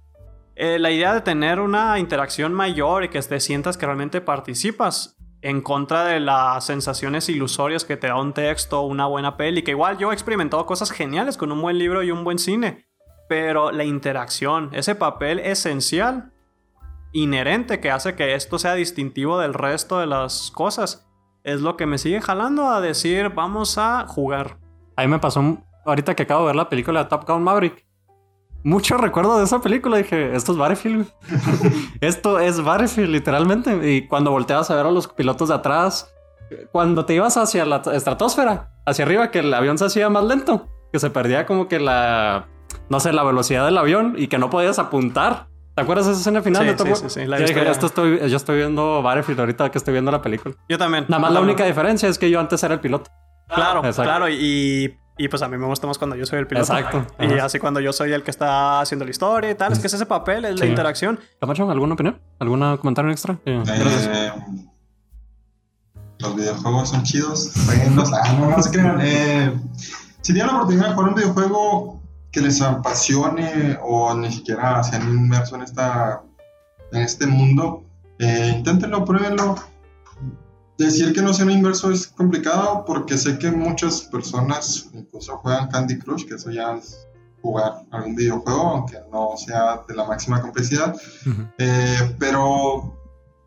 Eh, la idea de tener una interacción mayor y que te sientas que realmente participas en contra de las sensaciones ilusorias que te da un texto, una buena peli, que igual yo he experimentado cosas geniales con un buen libro y un buen cine, pero la interacción, ese papel esencial, inherente que hace que esto sea distintivo del resto de las cosas, es lo que me sigue jalando a decir, vamos a jugar. A mí me pasó ahorita que acabo de ver la película Top Gun Maverick mucho recuerdo de esa película. Dije, esto es Battlefield. [laughs] esto es Battlefield, literalmente. Y cuando volteabas a ver a los pilotos de atrás, cuando te ibas hacia la estratosfera, hacia arriba, que el avión se hacía más lento, que se perdía como que la, no sé, la velocidad del avión y que no podías apuntar. ¿Te acuerdas de esa escena final de Sí, sí, sí. La esto estoy, yo estoy viendo Battlefield ahorita que estoy viendo la película. Yo también. Nada más la única diferencia es que yo antes era el piloto. Claro, claro. Y y pues a mí me gusta más cuando yo soy el piloto. Exacto. Y así cuando yo soy el que está haciendo la historia y tal. Es que es ese papel, es la interacción. Camacho, ¿alguna opinión? ¿Algún comentario extra? Eh, los videojuegos son chidos. Ah, no, no se crean. Eh, si tienen la oportunidad de jugar un videojuego que les apasione o ni siquiera sean inmersos en, esta, en este mundo, eh, inténtenlo, pruébenlo Decir que no sea un inverso es complicado porque sé que muchas personas incluso juegan Candy Crush, que eso ya es jugar algún videojuego, aunque no sea de la máxima complejidad. Eh, pero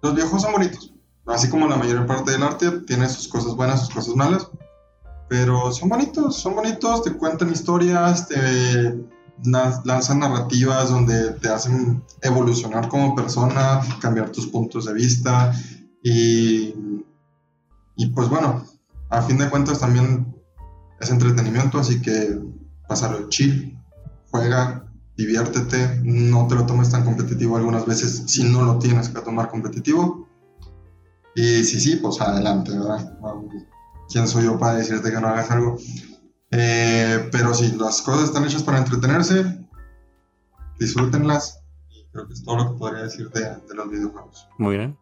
los videojuegos son bonitos. Así como la mayor parte del arte tiene sus cosas buenas, sus cosas malas. Pero son bonitos, son bonitos, te cuentan historias, te lanzan narrativas donde te hacen evolucionar como persona, cambiar tus puntos de vista y y pues bueno, a fin de cuentas también es entretenimiento, así que pasarlo chill, juega, diviértete, no te lo tomes tan competitivo algunas veces si no lo tienes que tomar competitivo. Y sí, sí, pues adelante, ¿verdad? ¿Quién soy yo para decirte que no hagas algo? Eh, pero si las cosas están hechas para entretenerse, disfrútenlas. Creo que es todo lo que podría decir de, de los videojuegos. Muy bien.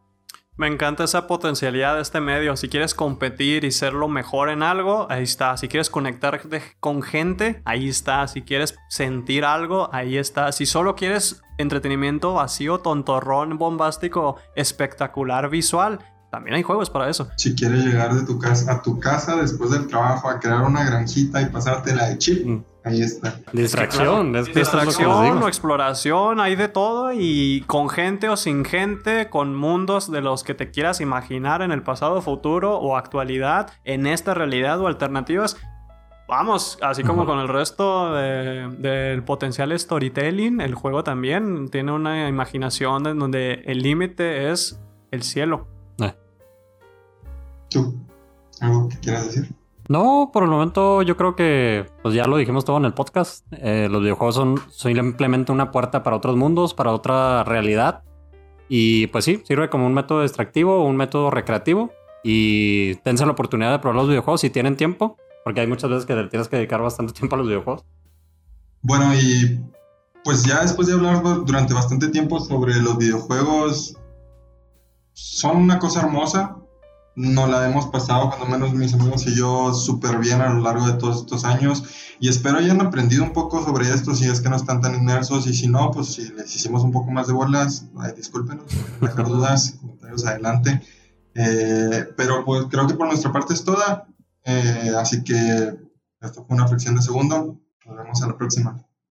Me encanta esa potencialidad de este medio. Si quieres competir y ser lo mejor en algo, ahí está. Si quieres conectar con gente, ahí está. Si quieres sentir algo, ahí está. Si solo quieres entretenimiento vacío, tontorrón, bombástico, espectacular, visual, también hay juegos para eso. Si quieres llegar de tu casa a tu casa después del trabajo a crear una granjita y pasártela de chip, mm. Ahí está. Distracción, distracción o exploración, hay de todo y con gente o sin gente, con mundos de los que te quieras imaginar en el pasado, futuro o actualidad, en esta realidad o alternativas. Vamos, así como con el resto del potencial storytelling, el juego también tiene una imaginación en donde el límite es el cielo. ¿Tú? ¿Algo que quieras decir? No, por el momento yo creo que pues ya lo dijimos todo en el podcast. Eh, los videojuegos son simplemente una puerta para otros mundos, para otra realidad. Y pues sí, sirve como un método extractivo, un método recreativo. Y dense la oportunidad de probar los videojuegos si tienen tiempo, porque hay muchas veces que tienes que dedicar bastante [laughs] tiempo a los videojuegos. Bueno, y pues ya después de hablar durante bastante tiempo sobre los videojuegos, son una cosa hermosa, no la hemos pasado, cuando menos mis amigos y yo, súper bien a lo largo de todos estos años. Y espero hayan aprendido un poco sobre esto, si es que no están tan inmersos. Y si no, pues si les hicimos un poco más de bolas, discúlpenos, dejar [laughs] dudas, comentarios adelante. Eh, pero pues creo que por nuestra parte es toda. Eh, así que esto fue una fracción de segundo. Nos vemos a la próxima.